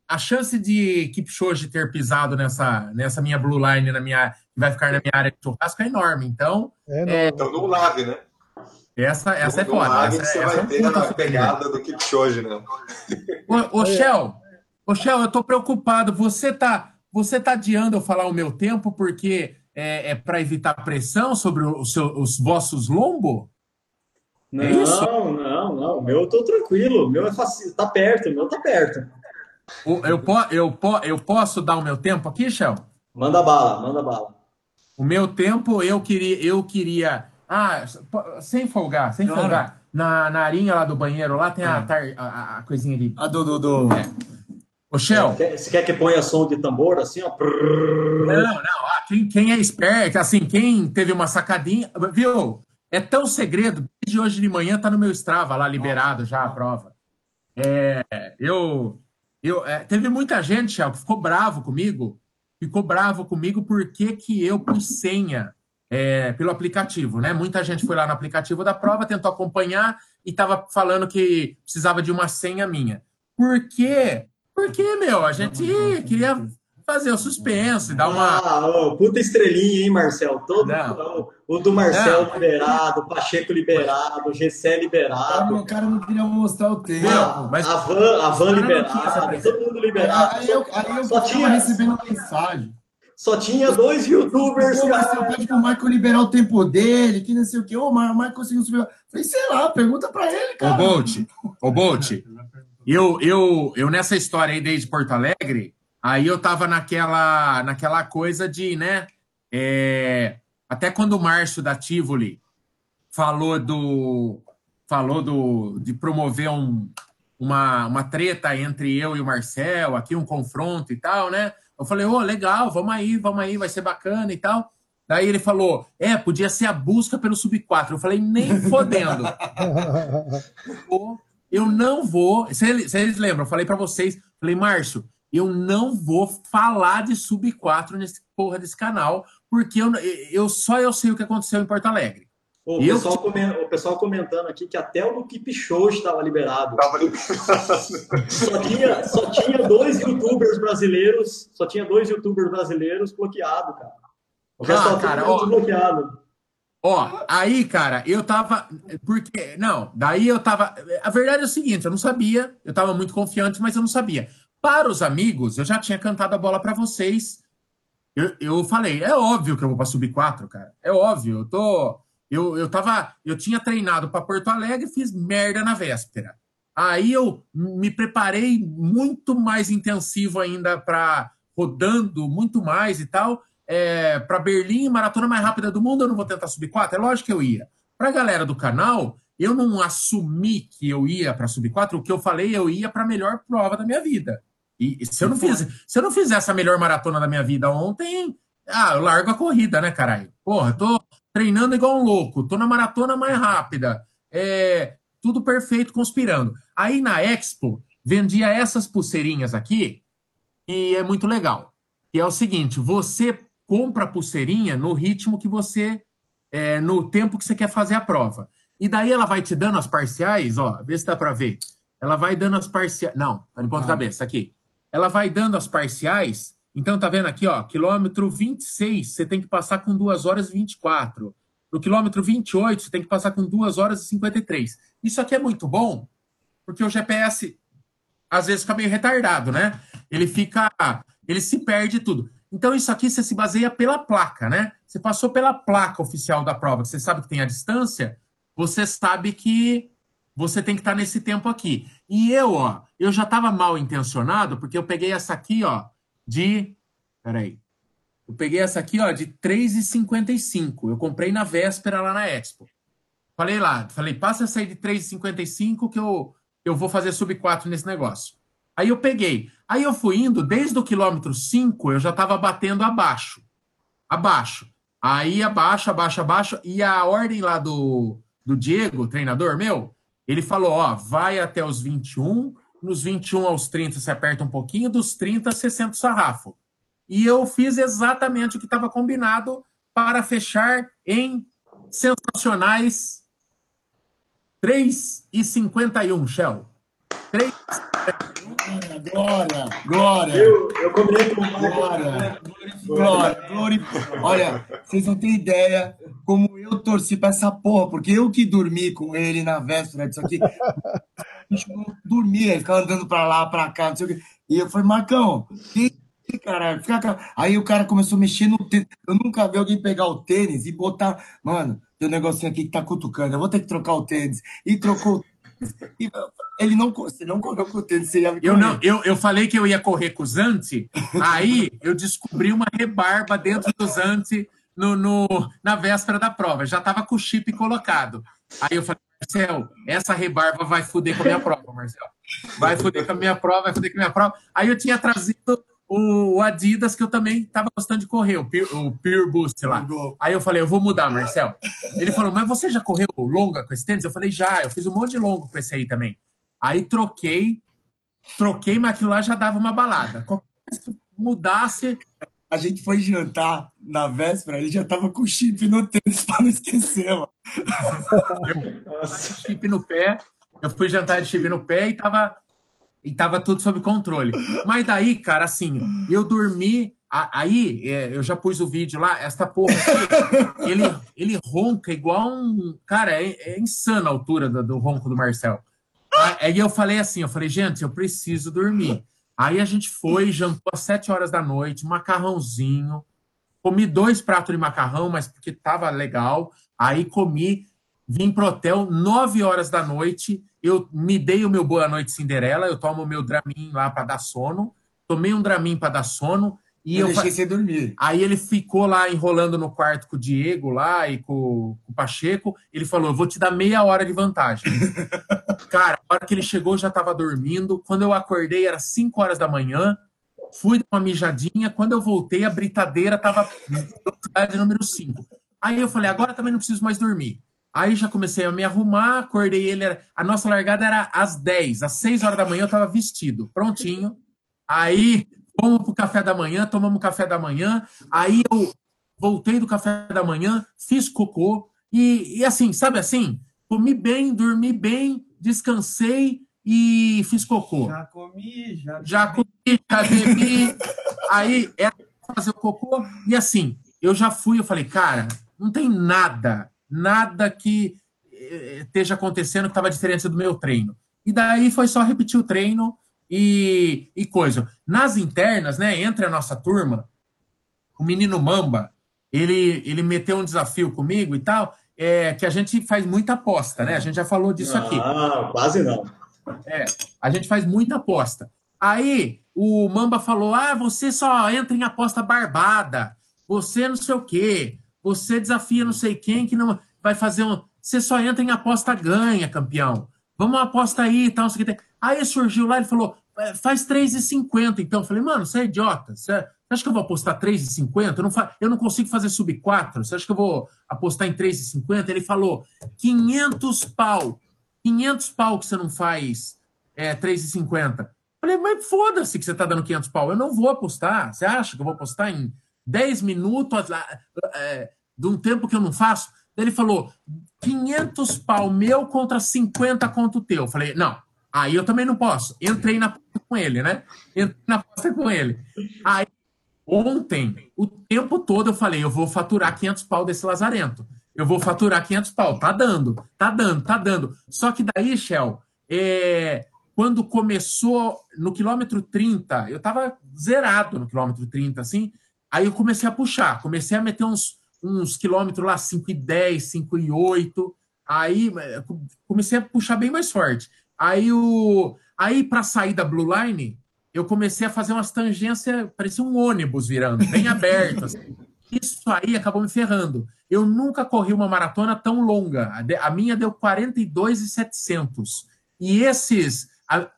a chance de Kipchoge ter pisado nessa, nessa minha blue line, na minha, que vai ficar na minha área de churrasco, é enorme. Então, é, então não lave, né? Essa, essa é foda. Essa, você essa vai é ter na pegada do Kipchoge, né? Ô, ô Shell, ô Shell, eu tô preocupado. Você tá, você tá adiando eu falar o meu tempo porque é, é para evitar pressão sobre o seu, os vossos lombos? Não, é não, não. O meu eu tô tranquilo. O meu é fácil, tá perto, o meu tá perto. Eu, eu, eu posso dar o meu tempo aqui, Shell? Manda bala, manda bala. O meu tempo, eu queria. Eu queria ah, sem folgar, sem claro. folgar. Na, na arinha lá do banheiro, lá tem a, é. a, a coisinha ali. A do. do, do... É. Ô, Shell. Você quer que ponha som de tambor assim, ó? Não, não. Ah, quem, quem é esperto, assim, quem teve uma sacadinha. Viu? É tão segredo. Desde hoje de manhã tá no meu Strava lá liberado já a prova. É, eu eu, é, teve muita gente, Shell, que ficou bravo comigo, ficou bravo comigo porque que eu pus senha é, pelo aplicativo, né? Muita gente foi lá no aplicativo da prova, tentou acompanhar e estava falando que precisava de uma senha minha. Por quê? Porque, meu, a gente queria fazer o suspense, dar uma. Ah, oh, puta estrelinha, hein, Marcel? Todo o, o do Marcel não. liberado, Pacheco liberado, Gessé liberado. O cara não queria mostrar o tempo. mas a Van, a Van liberada, todo mundo liberado. Aí eu, aí eu só tinha recebendo mensagem. Só tinha dois youtubers, Pô, cara. Você pede pro Michael liberar o tempo dele, que não sei o quê. Ô, mas o Michael conseguiu subir. Falei, sei lá, pergunta pra ele, cara. Ô, Bolt, ô, Bolt, eu, eu, eu nessa história aí desde Porto Alegre, aí eu tava naquela, naquela coisa de, né, é, até quando o Márcio da Tivoli falou do, falou do, de promover um, uma, uma treta entre eu e o Marcel, aqui um confronto e tal, né, eu falei, ô, oh, legal, vamos aí, vamos aí, vai ser bacana e tal. Daí ele falou, é, podia ser a busca pelo Sub-4. Eu falei, nem fodendo. eu não vou. Vocês lembram, eu falei para vocês, falei, Márcio, eu não vou falar de Sub-4 nesse porra desse canal, porque eu, eu só eu sei o que aconteceu em Porto Alegre. O, eu... pessoal, o pessoal comentando aqui que até o do Keep Show estava liberado. só, tinha, só tinha dois youtubers brasileiros, só tinha dois youtubers brasileiros bloqueados, cara. O resto ah, cara, ó, bloqueado. Ó, aí, cara, eu tava. Porque. Não, daí eu tava. A verdade é o seguinte: eu não sabia, eu tava muito confiante, mas eu não sabia. Para os amigos, eu já tinha cantado a bola para vocês. Eu, eu falei, é óbvio que eu vou para subir quatro, cara. É óbvio, eu tô eu, eu tava, eu tinha treinado para Porto Alegre e fiz merda na véspera. Aí eu me preparei muito mais intensivo ainda para rodando muito mais e tal. É, para Berlim, maratona mais rápida do mundo, eu não vou tentar subir quatro. É lógico que eu ia. Para a galera do canal, eu não assumi que eu ia para subir quatro. O que eu falei, eu ia para a melhor prova da minha vida. E se eu não fiz, se eu não fizesse a melhor maratona da minha vida ontem, ah, eu largo a corrida, né, caralho? Porra, tô treinando igual um louco, tô na maratona mais rápida, é, tudo perfeito, conspirando. Aí na Expo, vendia essas pulseirinhas aqui, e é muito legal. E é o seguinte, você compra a pulseirinha no ritmo que você, é, no tempo que você quer fazer a prova. E daí ela vai te dando as parciais, ó, vê se dá para ver. Ela vai dando as parciais, não, tá de ponta ah. cabeça, aqui. Ela vai dando as parciais então, tá vendo aqui, ó, quilômetro 26, você tem que passar com 2 horas e 24. No quilômetro 28, você tem que passar com 2 horas e 53. Isso aqui é muito bom, porque o GPS às vezes fica meio retardado, né? Ele fica, ele se perde tudo. Então, isso aqui você se baseia pela placa, né? Você passou pela placa oficial da prova, você sabe que tem a distância, você sabe que você tem que estar nesse tempo aqui. E eu, ó, eu já estava mal intencionado, porque eu peguei essa aqui, ó, de. Peraí. Eu peguei essa aqui, ó, de 3,55. Eu comprei na véspera lá na Expo. Falei lá, falei, passa essa aí de 3,55 que eu, eu vou fazer sub 4 nesse negócio. Aí eu peguei. Aí eu fui indo, desde o quilômetro 5, eu já estava batendo abaixo. Abaixo. Aí abaixo, abaixo, abaixo. E a ordem lá do, do Diego, treinador meu, ele falou: ó, vai até os 21, nos 21 aos 30 você aperta um pouquinho, dos 30 você senta o sarrafo. E eu fiz exatamente o que estava combinado para fechar em sensacionais 3,51, Shell. 3 Glória, glória. Eu, eu combinei com o Glória, glória, glória. Olha, vocês não têm ideia como eu torci para essa porra, porque eu que dormi com ele na véspera disso aqui [laughs] dormia, ficava andando pra lá, pra cá, não sei o quê. E eu falei, Marcão, que caralho, fica... Aí o cara começou a mexer no tênis. Eu nunca vi alguém pegar o tênis e botar. Mano, tem um negocinho aqui que tá cutucando, eu vou ter que trocar o tênis. E trocou o tênis. E [laughs] ele não, você não correu com o tênis, você ia eu não, eu, eu falei que eu ia correr com o Zante, aí eu descobri uma rebarba dentro do Zante no, no, na véspera da prova. Já tava com o chip colocado. Aí eu falei, Marcel, essa rebarba vai foder com a minha prova, Marcel. Vai foder com a minha prova, vai foder com a minha prova. Aí eu tinha trazido o Adidas, que eu também estava gostando de correr, o Pure, o Pure Boost lá. Aí eu falei, eu vou mudar, Marcel. Ele falou, mas você já correu longa com esse tênis? Eu falei, já, eu fiz um monte de longo com esse aí também. Aí troquei, troquei, mas aquilo lá já dava uma balada. Qualquer coisa que mudasse, a gente foi jantar na véspera, ele já tava com chip no tênis para não esquecer, mano. chip no pé, eu fui jantar de chip no pé e tava. e tava tudo sob controle. Mas daí, cara, assim, eu dormi. Aí, é, eu já pus o vídeo lá, esta porra, ele, ele ronca igual um. Cara, é, é insana a altura do, do ronco do Marcel. Aí eu falei assim: eu falei, gente, eu preciso dormir. Aí a gente foi, jantou às sete horas da noite, macarrãozinho. Comi dois pratos de macarrão, mas porque tava legal. Aí comi, vim pro hotel nove horas da noite eu me dei o meu boa noite Cinderela, eu tomo o meu Dramin lá para dar sono, tomei um Dramin para dar sono e eu, eu deixei você dormir. Aí ele ficou lá enrolando no quarto com o Diego lá e com, com o Pacheco. Ele falou: "Eu vou te dar meia hora de vantagem". [laughs] Cara, a hora que ele chegou eu já estava dormindo. Quando eu acordei era 5 horas da manhã. Fui dar uma mijadinha. Quando eu voltei, a britadeira estava velocidade número 5. Aí eu falei: "Agora também não preciso mais dormir". Aí já comecei a me arrumar, acordei ele. Era, a nossa largada era às 10, às 6 horas da manhã eu estava vestido, prontinho. Aí fomos para o café da manhã, tomamos café da manhã. Aí eu voltei do café da manhã, fiz cocô. E, e assim, sabe assim? Comi bem, dormi bem, descansei e fiz cocô. Já comi, já bebi. Já comi, já bebi. Aí era fazer o cocô. E assim, eu já fui, eu falei, cara, não tem nada nada que eh, esteja acontecendo que estava diferente do meu treino. E daí foi só repetir o treino e, e coisa. Nas internas, né, entre a nossa turma, o menino Mamba, ele, ele meteu um desafio comigo e tal, é, que a gente faz muita aposta, né? A gente já falou disso aqui. Ah, quase não. É, a gente faz muita aposta. Aí o Mamba falou: ah, você só entra em aposta barbada, você não sei o quê, você desafia não sei quem que não vai fazer um. Você só entra em aposta ganha, campeão. Vamos aposta aí e tal. Aí surgiu lá, ele falou: faz 3,50. Então eu falei, mano, você é idiota. Você acha que eu vou apostar 3,50? Eu não, eu não consigo fazer sub 4. Você acha que eu vou apostar em 3,50? Ele falou: 500 pau. 500 pau que você não faz é, 3,50. Falei, mas foda-se que você tá dando 500 pau. Eu não vou apostar. Você acha que eu vou apostar em 10 minutos é, de um tempo que eu não faço. Ele falou: 500 pau meu contra 50 contra o teu. Eu falei: não, aí eu também não posso. Entrei na aposta com ele, né? Entrei na aposta com ele. Aí, ontem, o tempo todo eu falei: eu vou faturar 500 pau desse lazarento. Eu vou faturar 500 pau. Tá dando, tá dando, tá dando. Só que daí, Shell, é, quando começou no quilômetro 30, eu tava zerado no quilômetro 30, assim. Aí eu comecei a puxar, comecei a meter uns, uns quilômetros lá, 5 e 10, 5 e 8. Aí eh, comecei a puxar bem mais forte. Aí, o, aí para sair da Blue Line, eu comecei a fazer umas tangências, parecia um ônibus virando, bem aberto. Assim. Isso aí acabou me ferrando. Eu nunca corri uma maratona tão longa. A minha deu 42,700. E esses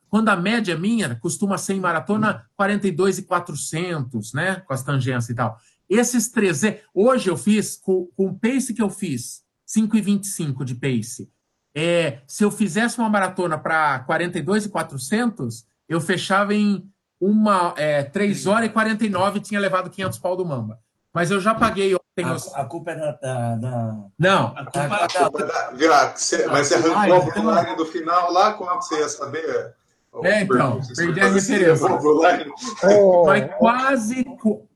quando a média minha costuma ser em maratona 42 e 400, né? Com as tangências e tal. Esses 300, hoje eu fiz, com, com o pace que eu fiz, 5,25 de pace. É, se eu fizesse uma maratona para 42 e 400, eu fechava em uma, é, 3 horas e 49 e tinha levado 500 pau do Mamba. Mas eu já paguei ontem. A, os... a culpa é da. da, da... Não. A culpa, a, a culpa é da. Virar, você, mas você arrancou a ah, do final lá, como você ia saber? É, então, perdi a referência. Mas quase,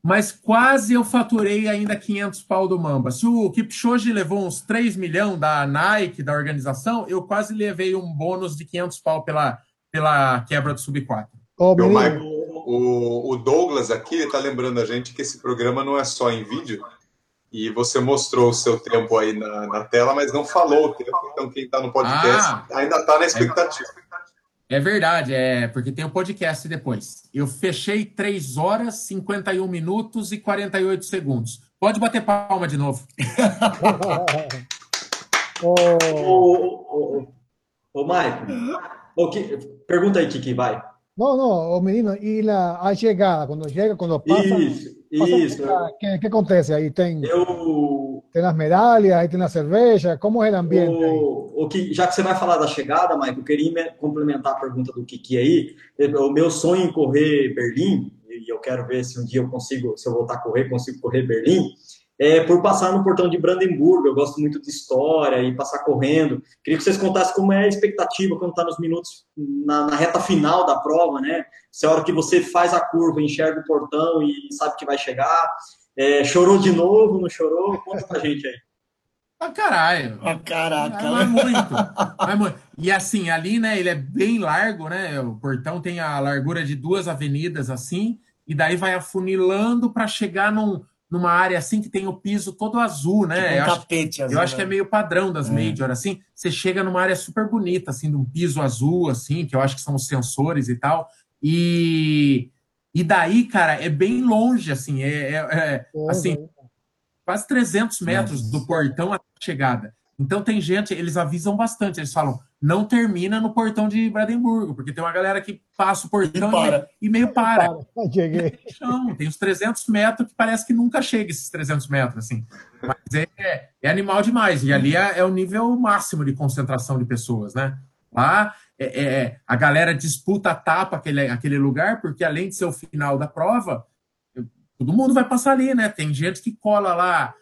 mas quase eu faturei ainda 500 pau do Mamba. Se o Kipchoge levou uns 3 milhões da Nike, da organização, eu quase levei um bônus de 500 pau pela, pela quebra do Sub-4. Oh, Michael, o, o Douglas aqui está lembrando a gente que esse programa não é só em vídeo, e você mostrou o seu tempo aí na, na tela, mas não falou o tempo, então quem está no podcast ah, ainda está na expectativa. É verdade, é porque tem o um podcast depois. Eu fechei 3 horas, 51 minutos e 48 segundos. Pode bater palma de novo. [laughs] ô, ô, ô, Maicon, que, pergunta aí, Kiki, vai. Não, não, o menino, e a, a chegada, quando chega, quando passa. Isso, isso. O que, que acontece aí? Tem. Eu tem as medalhas, aí tem a cerveja, como é o ambiente? O, o que, já que você vai falar da chegada, Mike, eu queria complementar a pergunta do Kiki aí. O meu sonho em correr Berlim, e eu quero ver se um dia eu consigo, se eu voltar a correr, consigo correr Berlim, é, por passar no portão de Brandemburgo. Eu gosto muito de história e passar correndo. Queria que vocês contassem como é a expectativa quando está nos minutos, na, na, reta final da prova, né? Se é a hora que você faz a curva, enxerga o portão e sabe que vai chegar. É, chorou de novo, não chorou? Conta pra gente aí. Ah, caralho. Ah, caraca. É, muito. é muito. E assim, ali, né, ele é bem largo, né? O portão tem a largura de duas avenidas assim, e daí vai afunilando para chegar num, numa área assim que tem o piso todo azul, né? Tipo um eu tapete acho, azul. Eu acho que é né? meio padrão das é. Major, assim. Você chega numa área super bonita, assim, de um piso azul, assim, que eu acho que são os sensores e tal. E, e daí, cara, é bem longe, assim, é, é, é assim, quase 300 metros do portão até a chegada. Então tem gente, eles avisam bastante, eles falam, não termina no portão de Brandenburgo, porque tem uma galera que passa o portão e, e meio para. Cheguei. Não, tem uns 300 metros que parece que nunca chega esses 300 metros, assim. Mas é, é animal demais. E ali é, é, o nível máximo de concentração de pessoas, né? Lá é, é, a galera disputa a tapa aquele, aquele lugar, porque além de ser o final da prova, todo mundo vai passar ali, né? Tem gente que cola lá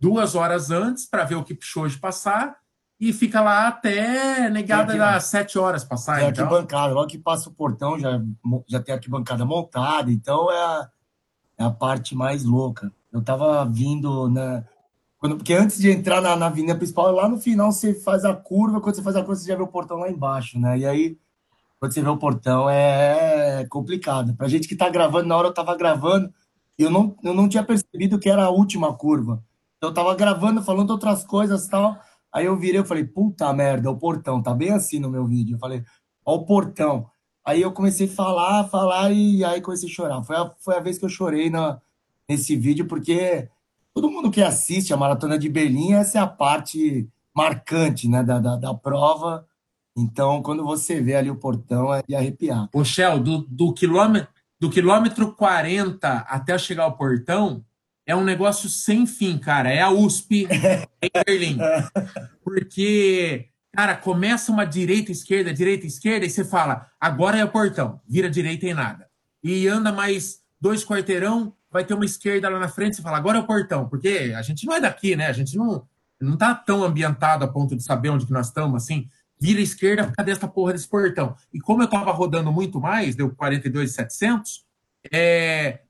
duas horas antes para ver o Kipchoge passar e fica lá até negada das sete horas passar. Tem então. arquibancada, logo que passa o portão já, já tem arquibancada montada, então é a, é a parte mais louca. Eu tava vindo na. Quando, porque antes de entrar na, na avenida principal, lá no final você faz a curva, quando você faz a curva, você já vê o portão lá embaixo, né? E aí, quando você vê o portão, é complicado. Pra gente que tá gravando, na hora eu tava gravando, eu não, eu não tinha percebido que era a última curva. Eu tava gravando, falando outras coisas e tal. Aí eu virei, eu falei, puta merda, o portão, tá bem assim no meu vídeo. Eu falei, ó o portão. Aí eu comecei a falar, falar e aí comecei a chorar. Foi a, foi a vez que eu chorei na, nesse vídeo, porque todo mundo que assiste a Maratona de Berlim, essa é a parte marcante né, da, da, da prova. Então, quando você vê ali o portão, é de arrepiar. Ô, Shell, do, do, quilômetro, do quilômetro 40 até chegar ao portão, é um negócio sem fim, cara. É a USP em [laughs] Berlim. Porque, cara, começa uma direita, esquerda, direita, esquerda, e você fala, agora é o portão, vira direita e nada. E anda mais dois quarteirão, vai ter uma esquerda lá na frente, você fala, agora é o portão. Porque a gente não é daqui, né? A gente não, não tá tão ambientado a ponto de saber onde que nós estamos, assim. Vira esquerda, cadê essa porra desse portão? E como eu tava rodando muito mais, deu 42,700, é,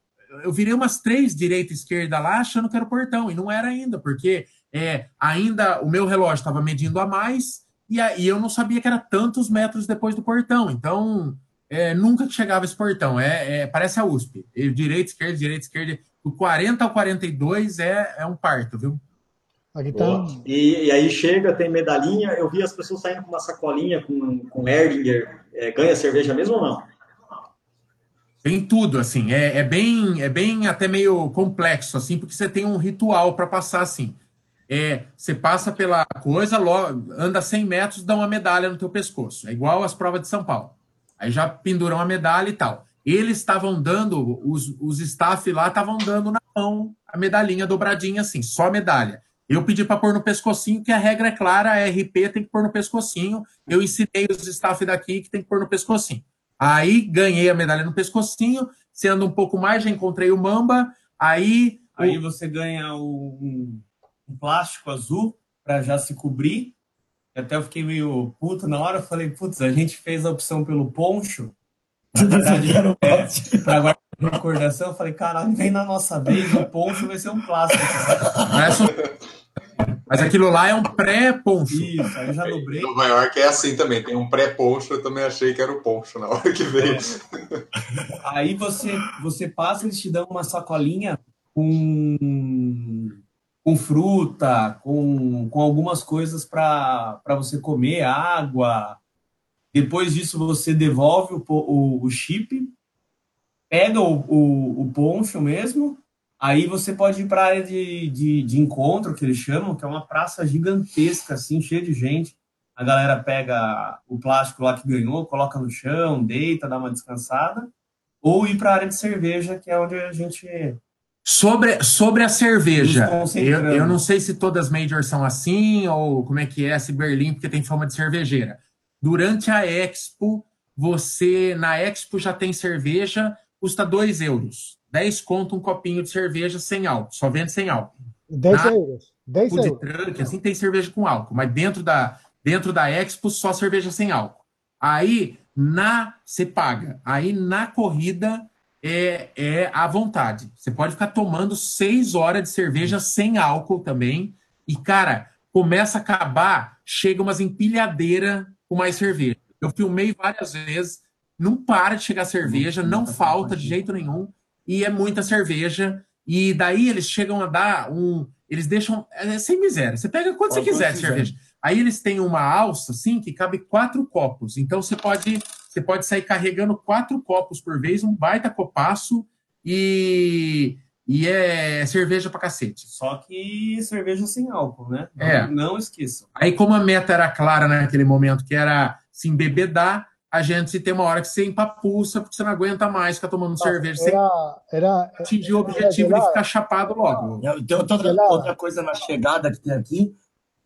eu virei umas três direita e esquerda lá achando que era o portão, e não era ainda, porque é, ainda o meu relógio estava medindo a mais e, a, e, eu não sabia que era tantos metros depois do portão. Então, é, nunca chegava esse portão. É, é parece a USP. Direita, esquerda, direita, esquerda. Do 40 ao 42 é, é um parto, viu? Aqui tá... E, e, aí chega, tem medalhinha. Eu vi as pessoas saindo com uma sacolinha com, com Erdinger. É, ganha cerveja mesmo ou não? Tem tudo, assim. É, é, bem, é bem até meio complexo, assim, porque você tem um ritual para passar, assim. É, você passa pela coisa, logo, anda 100 metros, dá uma medalha no teu pescoço. É igual às provas de São Paulo. Aí já penduram a medalha e tal. Eles estavam dando, os, os staff lá estavam dando na mão a medalhinha dobradinha, assim, só medalha. Eu pedi para pôr no pescocinho, que a regra é clara, a RP tem que pôr no pescocinho. Eu ensinei os staff daqui que tem que pôr no pescocinho. Aí ganhei a medalha no pescocinho, sendo um pouco mais, já encontrei o Mamba. Aí. Aí você ganha um, um plástico azul para já se cobrir. Até eu fiquei meio puto na hora, eu falei, putz, a gente fez a opção pelo poncho. Na [laughs] verdade, [laughs] é, para guardar recordação, eu falei, caralho, vem na nossa vez, o poncho vai ser um plástico. Mas aquilo lá é um pré-poncho. Isso, aí eu já dobrei. Nova York é assim também, tem um pré-poncho, eu também achei que era o poncho na hora que veio. É. Aí você, você passa, eles te dão uma sacolinha com, com fruta, com, com algumas coisas para você comer, água. Depois disso, você devolve o, o, o chip, pega o, o, o poncho mesmo, Aí você pode ir para a área de, de, de, encontro, que eles chamam, que é uma praça gigantesca, assim, cheia de gente. A galera pega o plástico lá que ganhou, coloca no chão, deita, dá uma descansada. Ou ir para a área de cerveja, que é onde a gente. Sobre, sobre a cerveja, eu, eu não sei se todas as majors são assim, ou como é que é, se Berlim, porque tem fama de cervejeira. Durante a Expo, você, na Expo já tem cerveja, custa 2 euros. 10 conto um copinho de cerveja sem álcool, só vende sem álcool. 10 euros. 10 food euros. truck, assim, tem cerveja com álcool, mas dentro da, dentro da Expo só cerveja sem álcool. Aí, na, você paga. Aí, na corrida, é, é à vontade. Você pode ficar tomando seis horas de cerveja sem álcool também. E, cara, começa a acabar, chega umas empilhadeiras com mais cerveja. Eu filmei várias vezes, não para de chegar cerveja, não falta de jeito nenhum, e é muita cerveja. E daí eles chegam a dar um. Eles deixam. É sem miséria. Você pega quanto você quiser de cerveja. Aí eles têm uma alça, assim, que cabe quatro copos. Então você pode, você pode sair carregando quatro copos por vez, um baita copaço, e, e é cerveja pra cacete. Só que cerveja sem álcool, né? Não, É. não esqueçam. Aí, como a meta era clara naquele momento, que era se embebedar, a gente tem uma hora que você empapuça, porque você não aguenta mais ficar tomando cerveja sem Era, era, atingir o objetivo de ficar chapado logo. Tem outra, outra coisa na chegada que tem aqui,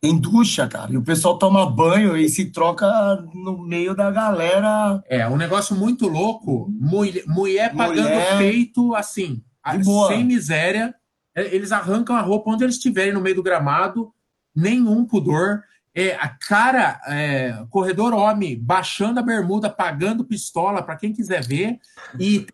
tem ducha, cara. E o pessoal toma banho e se troca no meio da galera. É, um negócio muito louco, mulher, mulher pagando Mulher. peito, assim, sem miséria. É, Eles arrancam a roupa onde eles estiverem no meio do gramado, nenhum pudor. É, a cara, é, corredor homem, baixando a bermuda, pagando pistola para quem quiser ver. E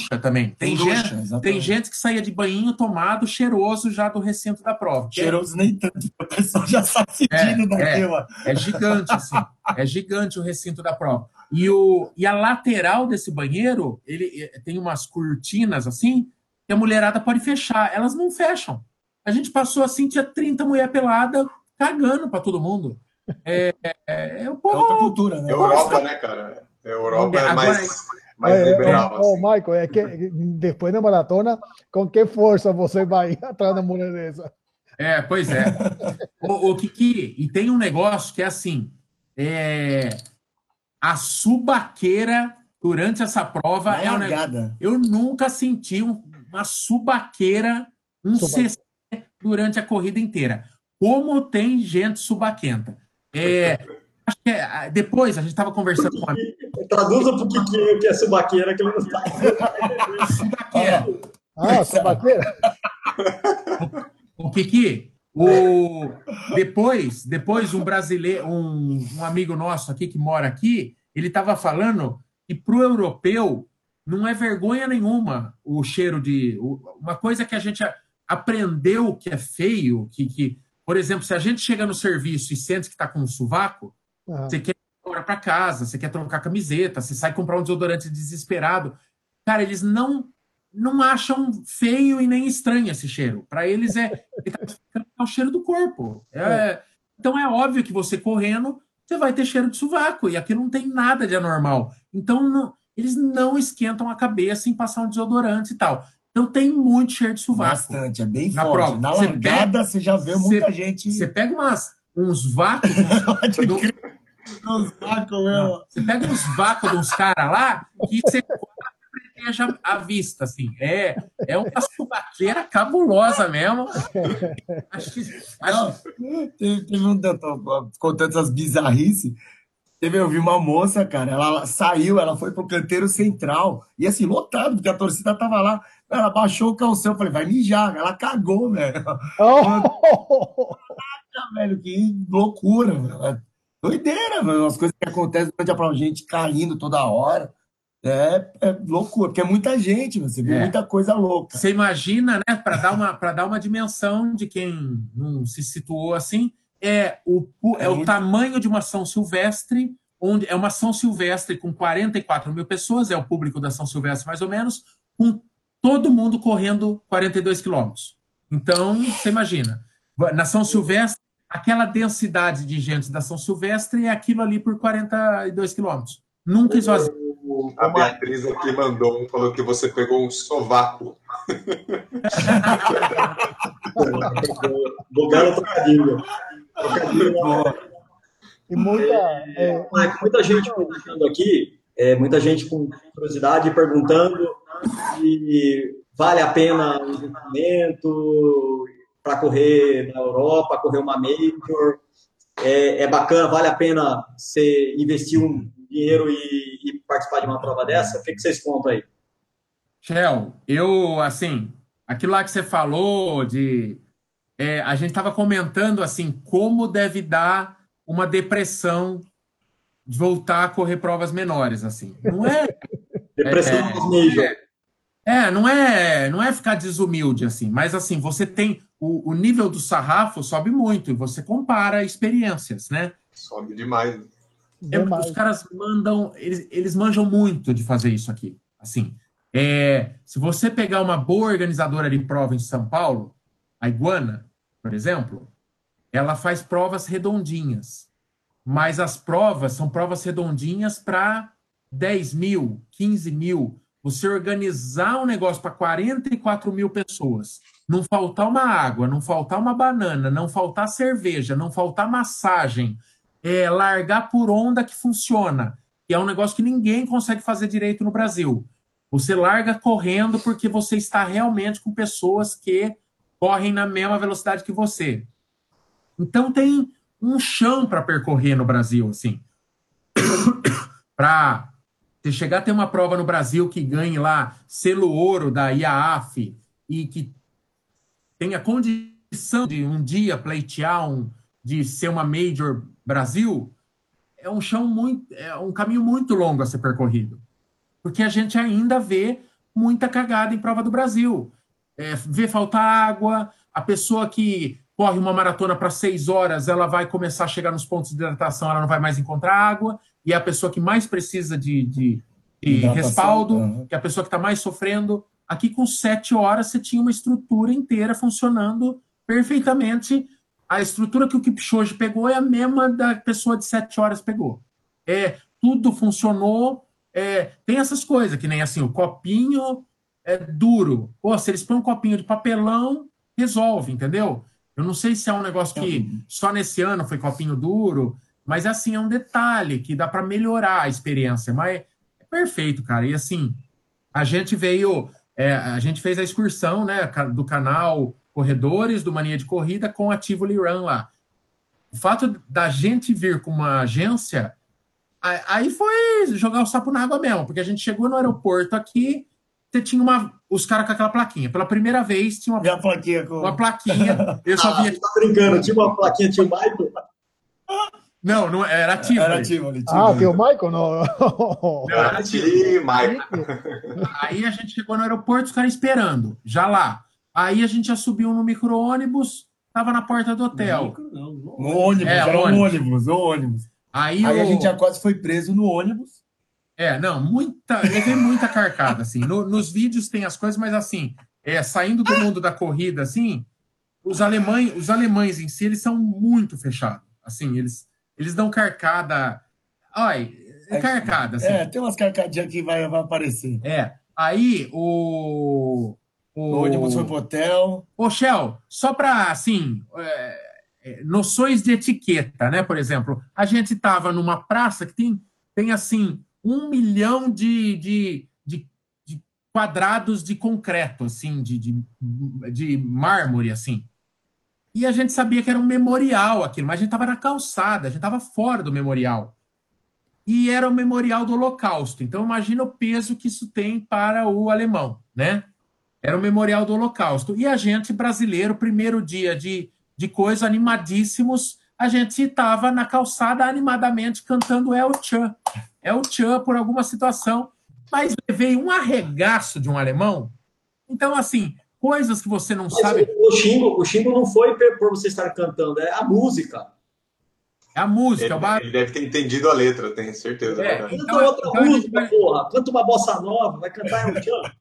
ducha também. Tem, Tem gente, tem gente que saía de banhinho tomado, cheiroso já do recinto da prova. Cheiroso nem tanto, o pessoal já sai sentindo É, daqui, é. É gigante, assim. É gigante o recinto da prova. E, o, e a lateral desse banheiro, ele eh, tem umas cortinas assim, que a mulherada pode fechar. Elas não fecham. A gente passou assim, tinha 30 mulher pelada cagando para todo mundo. É, é, é, o É outra cultura, né? Europa, né, cara? A Europa é Agora- mais, mais É, é, liberal. oh, assim. Michael, é que depois da maratona, com que força você vai [laughs] atrás da mulher dessa? É, pois é. o, o Kiki, e tem um negócio que é assim: é, a subaqueira durante essa prova é um negócio. Eu nunca senti um- uma subaqueira, um Suba- CC durante a corrida inteira. Como tem gente subaquenta. É, acho que é, ah, depois a gente estava conversando com a Traduza Kiki o que é subaqueira, que ele não tá. subaqueira. Ah, sabaqueira. O Kiki, o, depois, depois um brasileiro, um, um amigo nosso aqui que mora aqui, ele estava falando que para o europeu não é vergonha nenhuma o cheiro de. Uma coisa que a gente aprendeu que é feio, que, que, por exemplo, se a gente chega no serviço e sente que está com um sovaco, Ah, você quer ir embora para casa, você quer trocar camiseta, você sai comprar um desodorante desesperado. Cara, eles não não acham feio e nem estranho esse cheiro. Para eles é, [laughs] é o cheiro do corpo. É- então é óbvio que você correndo, você vai ter cheiro de sovaco e aquilo não tem nada de anormal. Então não- eles não esquentam a cabeça em passar um desodorante e tal. Então tem muito cheiro de sovaco. Bastante, é bem Na forte. prova. Na Você largada, você já vê muita gente. Você pega umas, uns vácuos [laughs] do- vácuos, meu. Você pega uns vácuos de uns caras lá que você preteja a vista, assim. É, é uma subaqueira cabulosa mesmo. Acho que, acho, Teve, teve um tô contando essas bizarrices. Teve, eu vi uma moça, cara, ela saiu, ela foi pro canteiro central, e assim, lotado, porque a torcida tava lá. Ela baixou o calção, eu falei, vai mijar. Ela cagou, velho. Oh! velho, que loucura, velho. É Doideira, velho. As coisas que acontecem durante a prova, gente caindo toda hora. É, é loucura, porque é muita gente, você vê É. muita coisa louca. você imagina, né, para dar, uma, pra dar uma dimensão de quem não se situou assim, é o, é É o muito- tamanho de uma São Silvestre, onde é uma São Silvestre com 44 mil pessoas, é o público da São Silvestre mais ou menos, com todo mundo correndo 42 quilômetros. Então, você imagina, na São Silvestre, aquela densidade de gente da São Silvestre é aquilo ali por 42 quilômetros. Nunca esvazia. A Beatriz aqui mandou um, falou que você pegou um sovaco. Belo trocadilho. Trocadilho. E muita. é, Mike, muita gente perguntando aqui, é, muita gente com curiosidade perguntando se vale a pena o investimento para correr na Europa, correr uma major. É, é bacana, vale a pena você investir um dinheiro e, e participar de uma prova dessa? O que, que vocês contam aí? Shell, eu, assim, aquilo lá que você falou de é, a gente estava comentando assim como deve dar uma depressão de voltar a correr provas menores, assim. Não é. [laughs] depressão é, é, é, não é, não é ficar desumilde assim, mas assim você tem o, o nível do sarrafo sobe muito e você compara experiências, né? Sobe demais. É, os caras mandam, eles, eles manjam muito de fazer isso aqui. Assim, é, se você pegar uma boa organizadora de prova em São Paulo, a Iguana, por exemplo, ela faz provas redondinhas. Mas as provas são provas redondinhas para 10 mil, 15 mil. Você organizar um negócio para 44 mil pessoas, não faltar uma água, não faltar uma banana, não faltar cerveja, não faltar massagem, é, largar por onda que funciona, que é um negócio que ninguém consegue fazer direito no Brasil. Você larga correndo porque você está realmente com pessoas que correm na mesma velocidade que você. Então tem um chão para percorrer no Brasil, assim. [coughs] para você chegar a ter uma prova no Brasil que ganhe lá selo ouro da IAAF e que tenha condição de um dia pleitear um, de ser uma Major Brasil, é um chão muito, é um caminho muito longo a ser percorrido porque a gente ainda vê muita cagada em prova do Brasil. É, vê faltar água, a pessoa que corre uma maratona para seis horas, ela vai começar a chegar nos pontos de hidratação, ela não vai mais encontrar água, e é a pessoa que mais precisa de, de, de respaldo, uhum. que é a pessoa que está mais sofrendo. Aqui, com sete horas, você tinha uma estrutura inteira funcionando perfeitamente. A estrutura que o Kipchoge pegou é a mesma da pessoa de sete horas pegou. É, tudo funcionou é, tem essas coisas, que nem assim, o copinho é duro. Pô, se eles põem um copinho de papelão, resolve, entendeu? Eu não sei se é um negócio que só nesse ano foi copinho duro, mas assim, é um detalhe que dá para melhorar a experiência. Mas é perfeito, cara. E assim, a gente veio, é, a gente fez a excursão né, do canal Corredores do Mania de Corrida com a Tivoli Run lá. O fato da gente vir com uma agência Aí foi jogar o sapo na água mesmo, porque a gente chegou no aeroporto aqui, você tinha uma. Os caras com aquela plaquinha. Pela primeira vez tinha uma, plaquinha, com... uma plaquinha. Eu só [laughs] via. Ah, tá brincando, tinha uma plaquinha, tinha o Michael. [laughs] Não, não era ativo. Era ativo, ali, Ah, tem o Michael? Não, não era ativo, Michael. Aí a gente chegou no aeroporto, os caras esperando, já lá. Aí a gente já subiu no micro-ônibus, tava na porta do hotel. No, no ônibus, é, era ônibus. um ônibus, ônibus. Aí, Aí a gente já quase foi preso no ônibus. É, não, muita. Levei muita carcada, assim. No, nos vídeos tem as coisas, mas assim, é, saindo do mundo da corrida, assim, os alemães, os alemães em si, eles são muito fechados. Assim, eles, eles dão carcada. Ai, é carcada, assim. É, tem umas carcadinhas que vai, vai aparecer. É. Aí o. O, o ônibus foi pro hotel. Ô, Shell, só para assim. É é, noções de etiqueta, né? Por exemplo, a gente estava numa praça que tem, tem assim um milhão de, de, de, de quadrados de concreto, assim, de, de, de mármore, assim. E a gente sabia que era um memorial aquilo, mas a gente estava na calçada, a gente estava fora do memorial. E era o memorial do Holocausto. Então, imagina o peso que isso tem para o alemão, né? Era o memorial do Holocausto. E a gente, brasileiro, primeiro dia de, de coisa, animadíssimos, a gente estava na calçada animadamente cantando El Chan. El Chan por alguma situação, mas veio um arregaço de um alemão. Então, assim, coisas que você não mas sabe. O xingo, o xingo não foi por você estar cantando, é a música. É a música. Ele, é o bar... ele deve ter entendido a letra, tenho certeza. É, canta outra então música, vai... porra. Canta uma bossa nova, vai cantar El Chan.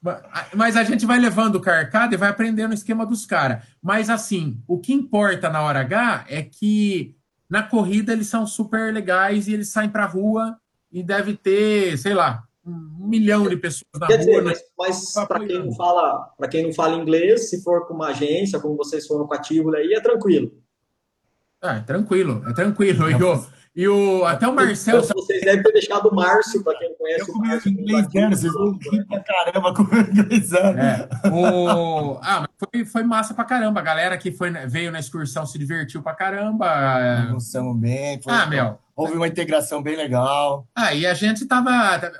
[laughs] Mas a gente vai levando o carcado e vai aprendendo o esquema dos caras. Mas assim, o que importa na hora H é que na corrida eles são super legais e eles saem pra rua e deve ter, sei lá, um milhão de pessoas na Quer rua. Dizer, mas, mas para quem não fala, para quem não fala inglês, se for com uma agência, como vocês foram com a Tíbula aí, é tranquilo. Ah, é tranquilo, é tranquilo. E o, e o, até o Marcelo. Então, vocês devem ter deixado o Márcio, para quem não conhece eu o Márcio. inglês, vocês vão rir pra caramba com o inglês. É, o... Ah, mas foi, foi massa pra caramba. A galera que foi, veio na excursão se divertiu pra caramba. Gostamos bem. Foi, ah, meu. Houve uma integração bem legal. Ah, e a gente tava.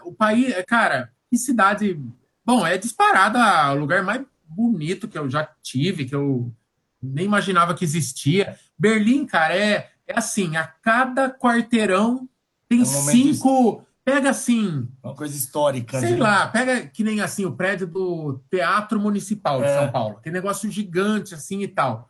O país, cara, que cidade. Bom, é disparada o lugar mais bonito que eu já tive, que eu nem imaginava que existia. Berlim, cara, é, é assim, a cada quarteirão tem é um cinco. Pega assim. Uma coisa histórica. Sei né? lá, pega que nem assim o prédio do Teatro Municipal de é. São Paulo. Tem negócio gigante assim e tal.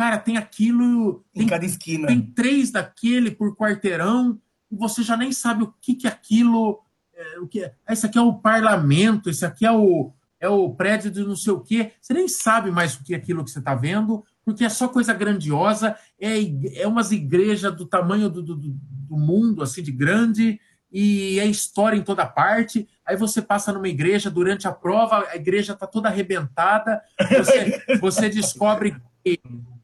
Cara, tem aquilo. Em tem, cada esquina. Tem três daquele por quarteirão, e você já nem sabe o que, que é aquilo. É, o que é. Esse aqui é o parlamento, esse aqui é o, é o prédio de não sei o quê. Você nem sabe mais o que é aquilo que você está vendo, porque é só coisa grandiosa, é, é umas igrejas do tamanho do, do, do mundo, assim, de grande, e é história em toda parte. Aí você passa numa igreja durante a prova, a igreja está toda arrebentada, você, [laughs] você descobre que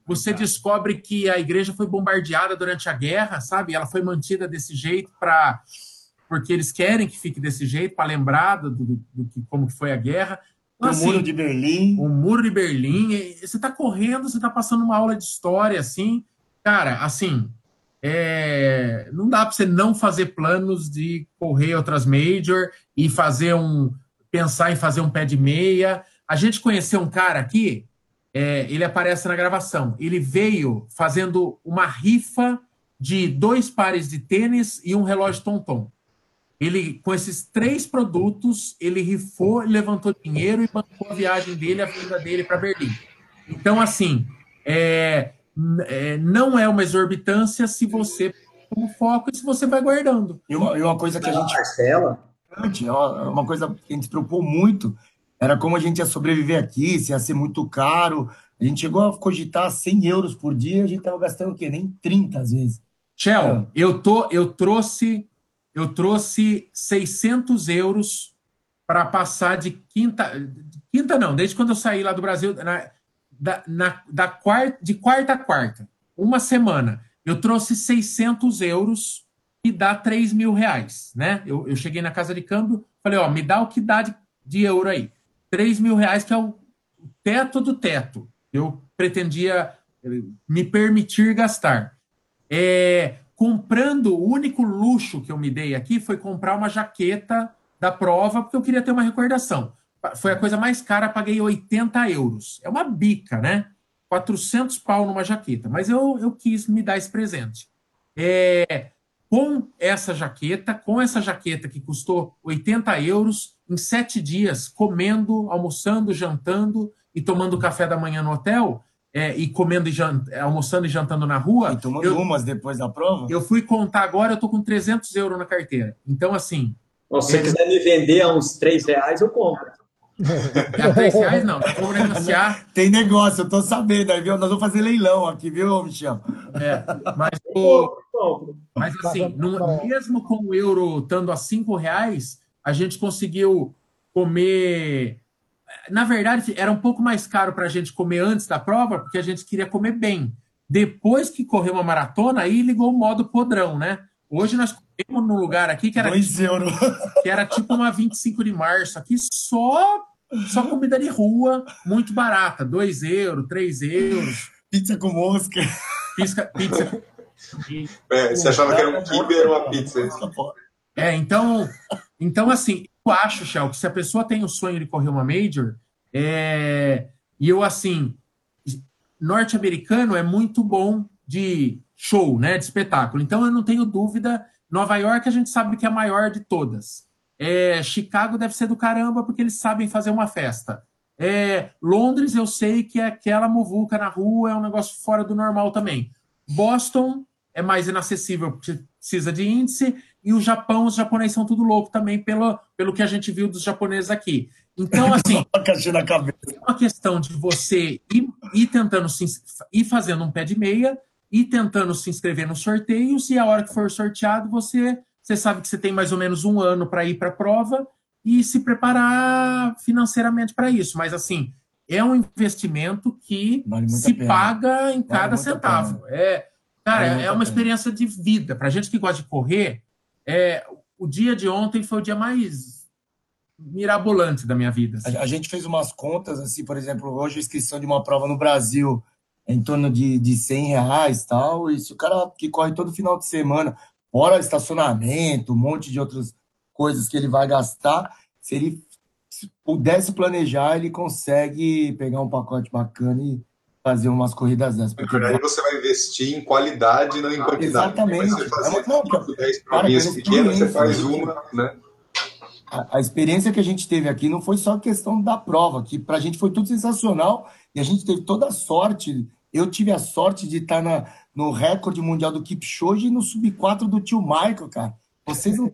você descobre que a igreja foi bombardeada durante a guerra, sabe? Ela foi mantida desse jeito para porque eles querem que fique desse jeito para lembrar do, do, do, que como foi a guerra. Então, o assim, muro de Berlim. O muro de Berlim. Você está correndo, você está passando uma aula de história, assim. Cara, assim, é... não dá para você não fazer planos de correr outras major e fazer um. pensar em fazer um pé de meia. A gente conheceu um cara aqui é, ele aparece na gravação. Ele veio fazendo uma rifa de dois pares de tênis e um relógio Tonton. Ele, com esses três produtos, ele rifou, levantou dinheiro e bancou a viagem dele, a vinda dele para Berlim. Então, assim, é, é, não é uma exorbitância se você como foco e se você vai guardando. E uma, e uma coisa que a gente. Marcela. Uma coisa que a gente se preocupou muito era como a gente ia sobreviver aqui, se ia ser muito caro. A gente chegou a cogitar 100 euros por dia, a gente estava gastando o quê? Nem 30 às vezes. Shell, é. eu, tô, eu trouxe eu trouxe 600 euros para passar de quinta. Quinta não, desde quando eu saí lá do Brasil, na, da, na, da quarta, de quarta a quarta, uma semana, eu trouxe 600 euros e dá 3 mil reais, né? Eu, eu cheguei na casa de câmbio, falei, ó, me dá o que dá de, de euro aí. 3 mil reais, que é o teto do teto. Eu pretendia eh, me permitir gastar. É, comprando, o único luxo que eu me dei aqui foi comprar uma jaqueta da prova, porque eu queria ter uma recordação. Foi a coisa mais cara, paguei 80 euros. É uma bica, né? 400 pau numa jaqueta. Mas eu, eu quis me dar esse presente. É, com essa jaqueta, com essa jaqueta que custou 80 euros, em sete dias, comendo, almoçando, jantando e tomando café da manhã no hotel, é, e comendo e jant... almoçando e jantando na rua. E tomando eu, umas depois da prova? Eu fui contar agora, eu tô com 300 euros na carteira. Então, assim. Se você é... quiser me vender a uns 3 reais, eu compro. A 3 reais não, vou negociar. Tem negócio, eu tô sabendo, aí, viu? Nós vamos fazer leilão aqui, viu, Michel? É, mas, o... mas assim, no, mesmo com o euro estando a 5 reais, a gente conseguiu comer. Na verdade, era um pouco mais caro para a gente comer antes da prova, porque a gente queria comer bem. Depois que correu uma maratona, aí ligou o modo podrão, né? Hoje nós comemos num lugar aqui que era, Dois euros. [laughs] que era tipo uma 25 de março, aqui só, só comida de rua, muito barata, 2 euros, 3 euros. Pizza com mosca. Pizza, pizza. É, você achava que era um kibe, era uma pizza. É, então, então assim, eu acho, Shell, que se a pessoa tem o sonho de correr uma Major, é, e eu, assim, norte-americano é muito bom de show, né, de espetáculo. Então, eu não tenho dúvida. Nova York a gente sabe que é a maior de todas. É, Chicago deve ser do caramba porque eles sabem fazer uma festa. É, Londres eu sei que é aquela muvuca na rua, é um negócio fora do normal também. Boston é mais inacessível porque precisa de índice e o Japão, os japoneses são tudo louco também pelo, pelo que a gente viu dos japoneses aqui. Então, [laughs] assim, é uma questão de você ir, ir tentando se, ir fazendo um pé de meia e tentando se inscrever nos sorteios, e a hora que for sorteado, você, você sabe que você tem mais ou menos um ano para ir para a prova e se preparar financeiramente para isso. Mas, assim, é um investimento que vale se paga em cada vale centavo. É, cara, vale é uma experiência de vida. Para gente que gosta de correr, é, o dia de ontem foi o dia mais mirabolante da minha vida. Assim. A, gente fez umas contas, assim, por exemplo, hoje a inscrição de uma prova no Brasil em torno de, de 100 reais tal, e se o cara que corre todo final de semana, fora estacionamento, um monte de outras coisas que ele vai gastar, se ele se pudesse planejar, ele consegue pegar um pacote bacana e fazer umas corridas dessas. Porque... Verdade, você vai investir em qualidade, não em quantidade. Exatamente. Você fazer é uma, 10 provinhas pequenas, você faz uma, né? A, a, experiência que a gente teve aqui não foi só questão da prova, que para a gente foi tudo sensacional e a gente teve toda a sorte. Eu tive a sorte de estar na, no recorde mundial do Kipchoge e no sub-4 do tio Michael, cara. Vocês não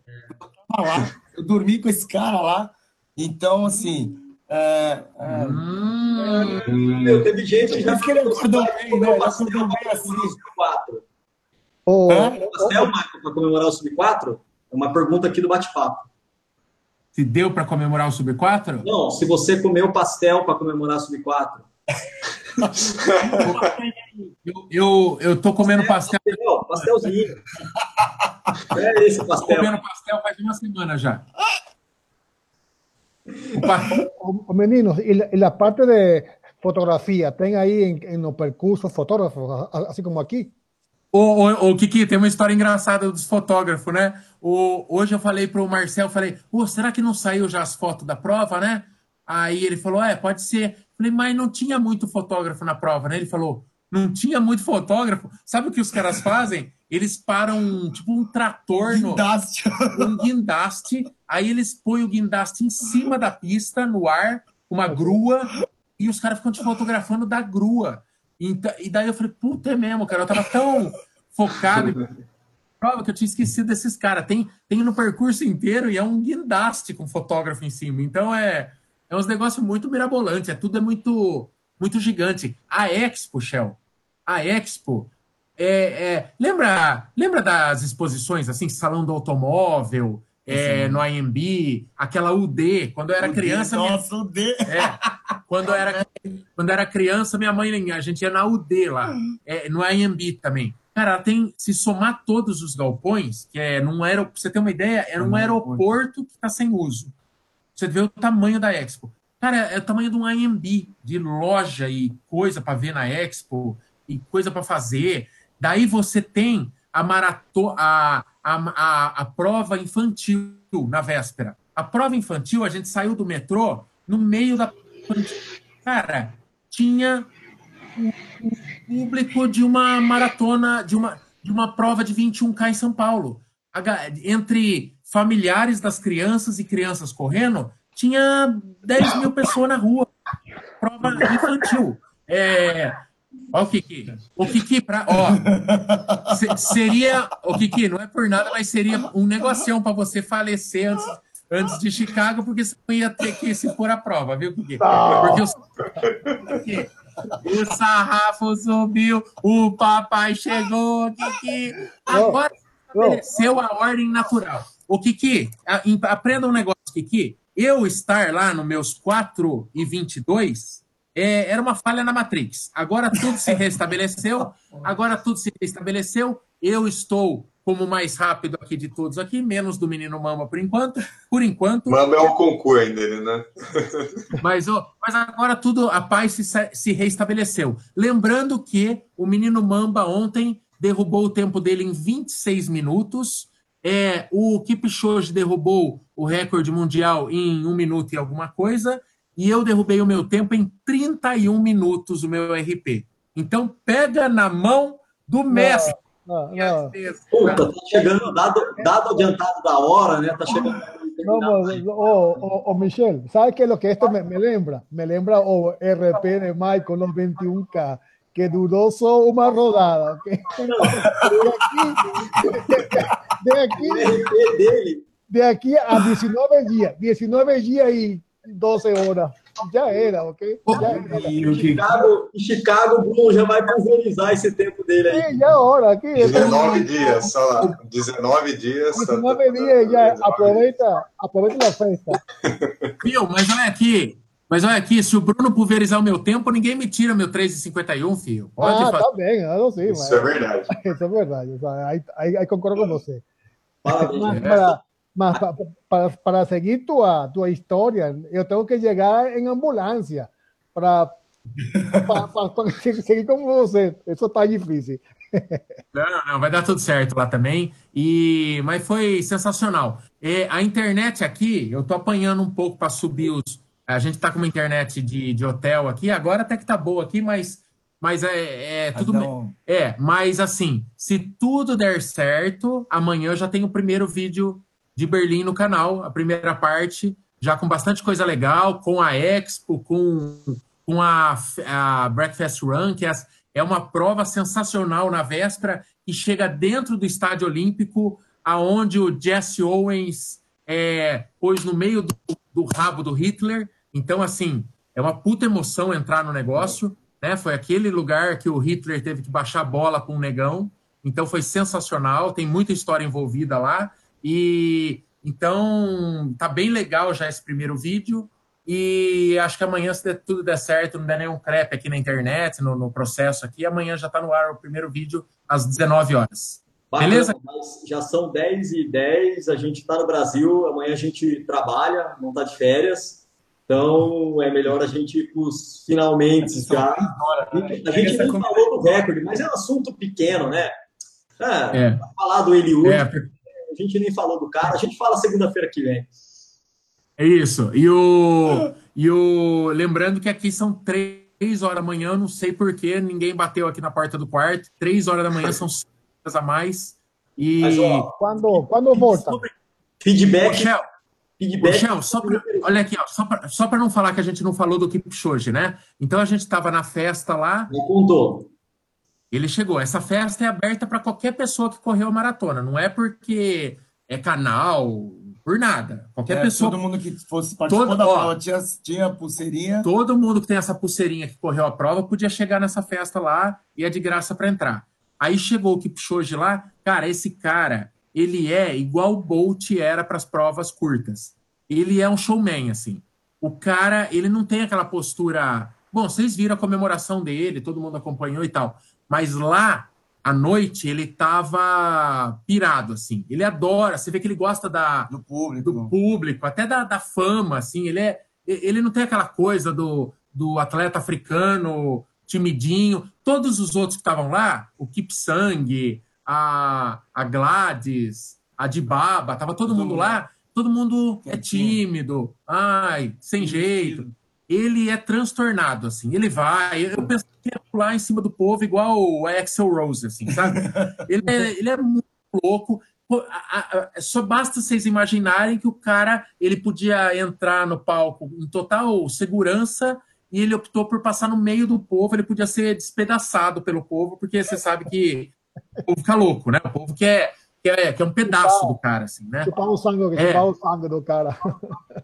eu lá, eu dormi com esse cara lá. Então, assim, é, é, hum, meu, teve gente que já que ele acordou bem, né? Ele acordou bem assim. O pastel, Michael, para comemorar o Sub-4? É uma pergunta aqui do bate-papo. Se deu para comemorar o Sub-4? Não, se você comeu pastel para comemorar o Sub-4. Eu, eu, eu tô comendo pastel. pastel pastelzinho. É esse pastel. Tô comendo pastel faz uma semana já. O, meninos, e la, parte de fotografia, tem aí em, em no percurso fotógrafos, assim como aqui? O, o, o Kiki, tem uma história engraçada dos fotógrafos, né? O, hoje eu falei para o Marcel, falei, oh, será que não saiu já as fotos da prova, né? Aí ele falou, é, pode ser. Falei, mas não tinha muito fotógrafo na prova, né? Ele falou, não tinha muito fotógrafo. Sabe o que os caras fazem? Eles param, tipo, um trator no. Guindaste. Um guindaste. Aí eles põem o guindaste em cima da pista, no ar, uma grua, e os caras ficam te fotografando da grua. Então, e daí eu falei, puta, é mesmo, cara. Eu tava tão focado. Prova que eu tinha esquecido desses caras. Tem, tem no percurso inteiro e é um guindaste com fotógrafo em cima. Então é, é uns negócios muito mirabolantes. É tudo é muito, muito gigante. A Expo, Shell, a Expo. É, é, lembra, lembra das exposições assim, Salão do Automóvel, é, no IMB, aquela UD, quando eu era UD, criança. Nossa, minha... UD! É, quando eu era, quando eu era criança, minha mãe, a gente ia na UD lá, é, no IMB também. Cara, tem, se somar todos os galpões, que é num aeroporto, você ter uma ideia, era um aeroporto que está sem uso. Você vê o tamanho da Expo. Cara, é o tamanho de um IMB, de loja e coisa para ver na Expo, e coisa para fazer. Daí você tem a maratona, a, a, a, prova infantil na véspera. A prova infantil, a gente saiu do metrô no meio da. Cara, tinha um público de uma maratona, de uma, de uma prova de 21K em São Paulo. Entre familiares das crianças e crianças correndo, tinha 10 mil pessoas na rua. Prova infantil. É, Ó, o Kiki. O Kiki, pra, ó, se, seria. O Kiki, não é por nada, mas seria um negocião para você falecer antes, antes de Chicago, porque você não ia ter que se pôr à prova, viu, Kiki? Porque o, o sarrafo subiu, o papai chegou, Kiki. Agora estabeleceu a ordem natural. O Kiki, aprenda um negócio, Kiki. Eu estar lá nos meus 4 e 22 é, era uma falha na Matrix. Agora tudo se restabeleceu. [laughs] Agora tudo se restabeleceu. Eu estou como mais rápido aqui de todos aqui, menos do menino Mamba por enquanto. Por enquanto. Mamba é um concurso dele, né? [laughs] mas, oh, mas agora tudo, a paz se, se restabeleceu. Lembrando que o menino Mamba ontem derrubou o tempo dele em 26 minutos. É, o Kipchoge derrubou o recorde mundial em um minuto e alguma coisa e eu derrubei o meu tempo em 31 minutos, o meu RP. Então, pega na mão do mestre. Não, não, Puta, tá chegando, dado, dado adiantado da hora, né? Tá chegando. No, oh, oh, oh, Michelle, ¿sabes qué es lo que esto me, me lembra? Me lembra o oh, RP de Michael, los 21K, que duró solo una rodada. ¿okay? [laughs] Aquí, de, aquí, de aquí a 19 días, 19 días y 12 horas. Já era, ok? Já era. Em Chicago, em Chicago, o Bruno já vai pulverizar esse tempo dele aí. Sim, já é hora. Aqui, 19 dias, só lá. 19 dias. 19 dias, já aproveita, aproveita a festa. Viu, mas olha aqui. Mas olha aqui, se o Bruno pulverizar o meu tempo, ninguém me tira meu 3,51, filho. Pode ah, fazer. tá bem, eu não sei. Isso mas... [laughs] é verdade. Isso é verdade. Aí, aí, aí concordo com você. Parabéns. Mas, para, mas para, para seguir tua, tua história, eu tenho que chegar em ambulância para para [laughs] seguir como você. Isso tá difícil. Não, não, vai dar tudo certo lá também. E mas foi sensacional. E a internet aqui, eu tô apanhando um pouco para subir os. A gente tá com uma internet de, de hotel aqui, agora até que tá boa aqui, mas mas é, é tudo não... é, mas assim, se tudo der certo, amanhã eu já tenho o primeiro vídeo de Berlim no canal, a primeira parte, já com bastante coisa legal, com a Expo, com, com a, a Breakfast Run, que é, é uma prova sensacional na véspera e chega dentro do Estádio Olímpico, aonde o Jesse Owens é, pôs no meio do, do rabo do Hitler. Então, assim, é uma puta emoção entrar no negócio. Né? Foi aquele lugar que o Hitler teve que baixar a bola com o negão. Então foi sensacional, tem muita história envolvida lá. E então tá bem legal já esse primeiro vídeo. E acho que amanhã, se tudo der certo, não der nenhum crepe aqui na internet, no, no processo aqui, amanhã já está no ar o primeiro vídeo às 19 horas. Bacana, Beleza? já são 10 e 10, a gente está no Brasil, amanhã a gente trabalha, não está de férias. Então é melhor a gente ir para os finalmente já. A gente nem falou do recorde, mas é um assunto pequeno, né? É, é. Falar do Eliú, é. a gente nem falou do cara, a gente fala segunda-feira que vem. É isso. E o, e o. Lembrando que aqui são três horas da manhã, não sei porquê, ninguém bateu aqui na porta do quarto. Três horas da manhã são a mais. E. Mas, ó, quando, quando volta? Feedback. Michel, feedback. Michel, só pra, olha aqui, ó, só para só não falar que a gente não falou do Kipchoge, né? Então a gente estava na festa lá. Me contou. Ele chegou. Essa festa é aberta para qualquer pessoa que correu a maratona. Não é porque é canal, por nada. Qualquer é, pessoa. Todo mundo que fosse participar todo, da ó, prova tinha, tinha pulseirinha. Todo mundo que tem essa pulseirinha que correu a prova podia chegar nessa festa lá e é de graça para entrar. Aí chegou o Kipchoge lá, cara, esse cara, ele é igual o Bolt era para as provas curtas. Ele é um showman, assim. O cara, ele não tem aquela postura. Bom, vocês viram a comemoração dele, todo mundo acompanhou e tal. Mas lá à noite ele tava pirado, assim. Ele adora, você vê que ele gosta da, do público, do público até da, da fama, assim. Ele, é, ele não tem aquela coisa do, do atleta africano timidinho. Todos os outros que estavam lá, o Kipsang, a, a Gladys, a Dibaba, tava todo mundo lá. Todo mundo é tímido, ai, sem jeito ele é transtornado, assim. Ele vai, eu penso que ia pular em cima do povo igual o Axel Rose, assim, sabe? [laughs] ele, é, ele é muito louco. Só basta vocês imaginarem que o cara ele podia entrar no palco em total segurança e ele optou por passar no meio do povo. Ele podia ser despedaçado pelo povo, porque você sabe que o povo fica louco, né? O povo quer, quer, quer um pedaço do cara, assim, né? Chupar o sangue, é. chupar o sangue do cara.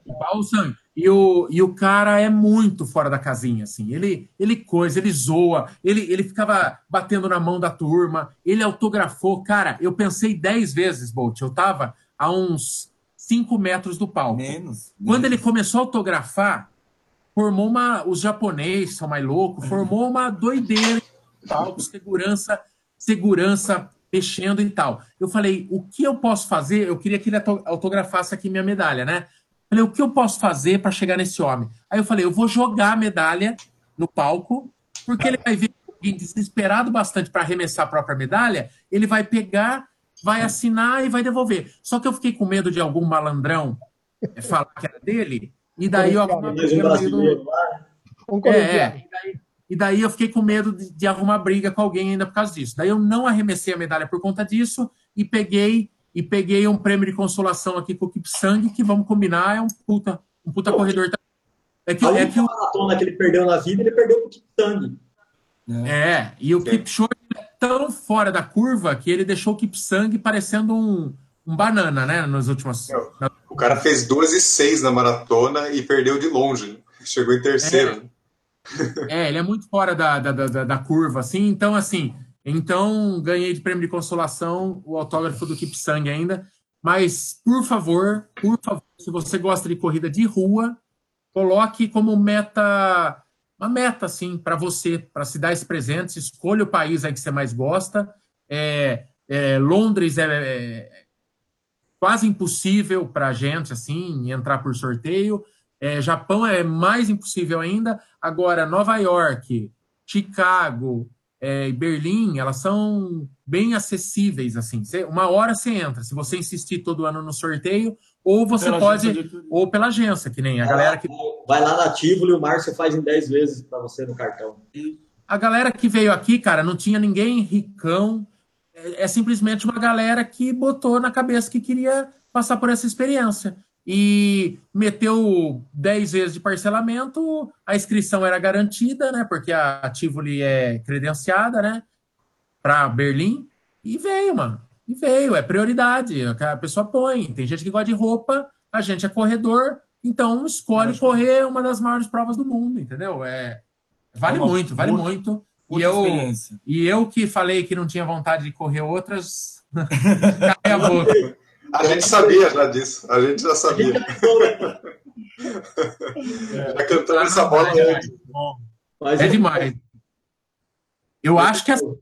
Chupar o sangue. E o, e o cara é muito fora da casinha, assim. Ele, ele coisa, ele zoa, ele, ele ficava batendo na mão da turma, ele autografou. Cara, eu pensei dez vezes, Bolt. Eu tava a uns cinco metros do palco. Menos. Quando menos. ele começou a autografar, formou uma. Os japoneses são mais loucos, formou uma doideira palco, segurança, segurança mexendo e tal. Eu falei, o que eu posso fazer? Eu queria que ele autografasse aqui minha medalha, né? Falei, o que eu posso fazer para chegar nesse homem? Aí eu falei, eu vou jogar a medalha no palco, porque ele vai ver alguém desesperado bastante para arremessar a própria medalha, ele vai pegar, vai assinar e vai devolver. Só que eu fiquei com medo de algum malandrão eh, falar que era dele, e daí eu arrumar briga no é, é, e, daí, e daí eu fiquei com medo de, de arrumar briga com alguém ainda por causa disso. Daí eu não arremessei a medalha por conta disso e peguei e peguei um prêmio de consolação aqui com o Kipsang, que vamos combinar, é um puta, um puta Pô, corredor. É que, é que o maratona que ele perdeu na vida, ele perdeu o Kipsang. É. é, e o Kipchoge é tão fora da curva que ele deixou o Kipsang parecendo um, um banana, né, nas últimas... O cara fez 12 e 6 na maratona e perdeu de longe. Chegou em terceiro. É, [laughs] é ele é muito fora da, da, da, da curva, assim, então, assim... Então, ganhei de prêmio de consolação o autógrafo do Kipsang ainda. Mas, por favor, por favor, se você gosta de corrida de rua, coloque como meta, uma meta, assim, para você, para se dar esse presente. Escolha o país aí que você mais gosta. É, é, Londres é, é, quase impossível para a gente, assim, entrar por sorteio. É, Japão é mais impossível ainda. Agora, Nova York, Chicago é, e Berlim, elas são bem acessíveis, assim. uma hora você entra, se você insistir todo ano no sorteio, ou você pela pode, ou pela agência, que nem a vai galera que. Vai lá na Tivoli, o Márcio faz em 10 vezes para você no cartão. A galera que veio aqui, cara, não tinha ninguém ricão. É, é simplesmente uma galera que botou na cabeça que queria passar por essa experiência e meteu 10 vezes de parcelamento, a inscrição era garantida, né? Porque a Tivoli é credenciada, né? Para Berlim, e veio, mano. E veio, é prioridade. A pessoa põe. Tem gente que gosta de roupa, a gente é corredor, então escolhe correr uma das maiores provas do mundo, entendeu? É, vale muito, vale muito. E eu, e eu que falei que não tinha vontade de correr outras, [laughs] [laughs] cai a boca. A gente sabia já disso, a gente já sabia. [laughs] já cantamos essa bola é, é demais. Eu acho que assim,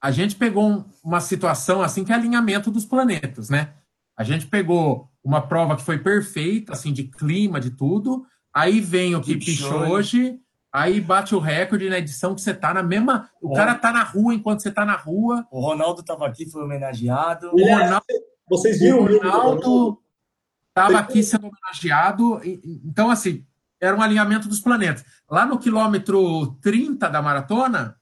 a gente pegou uma situação assim que é alinhamento dos planetas, né? A gente pegou uma prova que foi perfeita, assim, de clima, de tudo. Aí vem o Kipchoge, aí bate o recorde na edição que você tá na mesma. O cara tá na rua enquanto você tá na rua. O Ronaldo tava aqui, foi homenageado. O Ronaldo. Vocês viram o Ronaldo estava aqui sendo homenageado. Então, assim, era um alinhamento dos planetas. Lá no quilômetro 30 da maratona,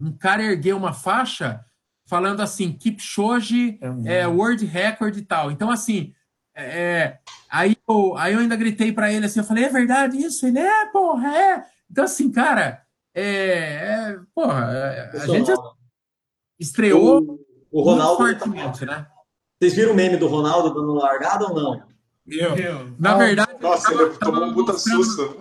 um cara ergueu uma faixa falando assim, Kipchoge é, é world record e tal. Então, assim, é, é, aí, eu, aí eu ainda gritei para ele assim, eu falei, é verdade isso? Ele, é, porra, é. Então, assim, cara, é, é porra, a gente estreou o, o Ronaldo fortemente, né? Vocês viram o meme do Ronaldo dando largada ou não? Eu. Na verdade. Nossa, ele tomou um puta susto.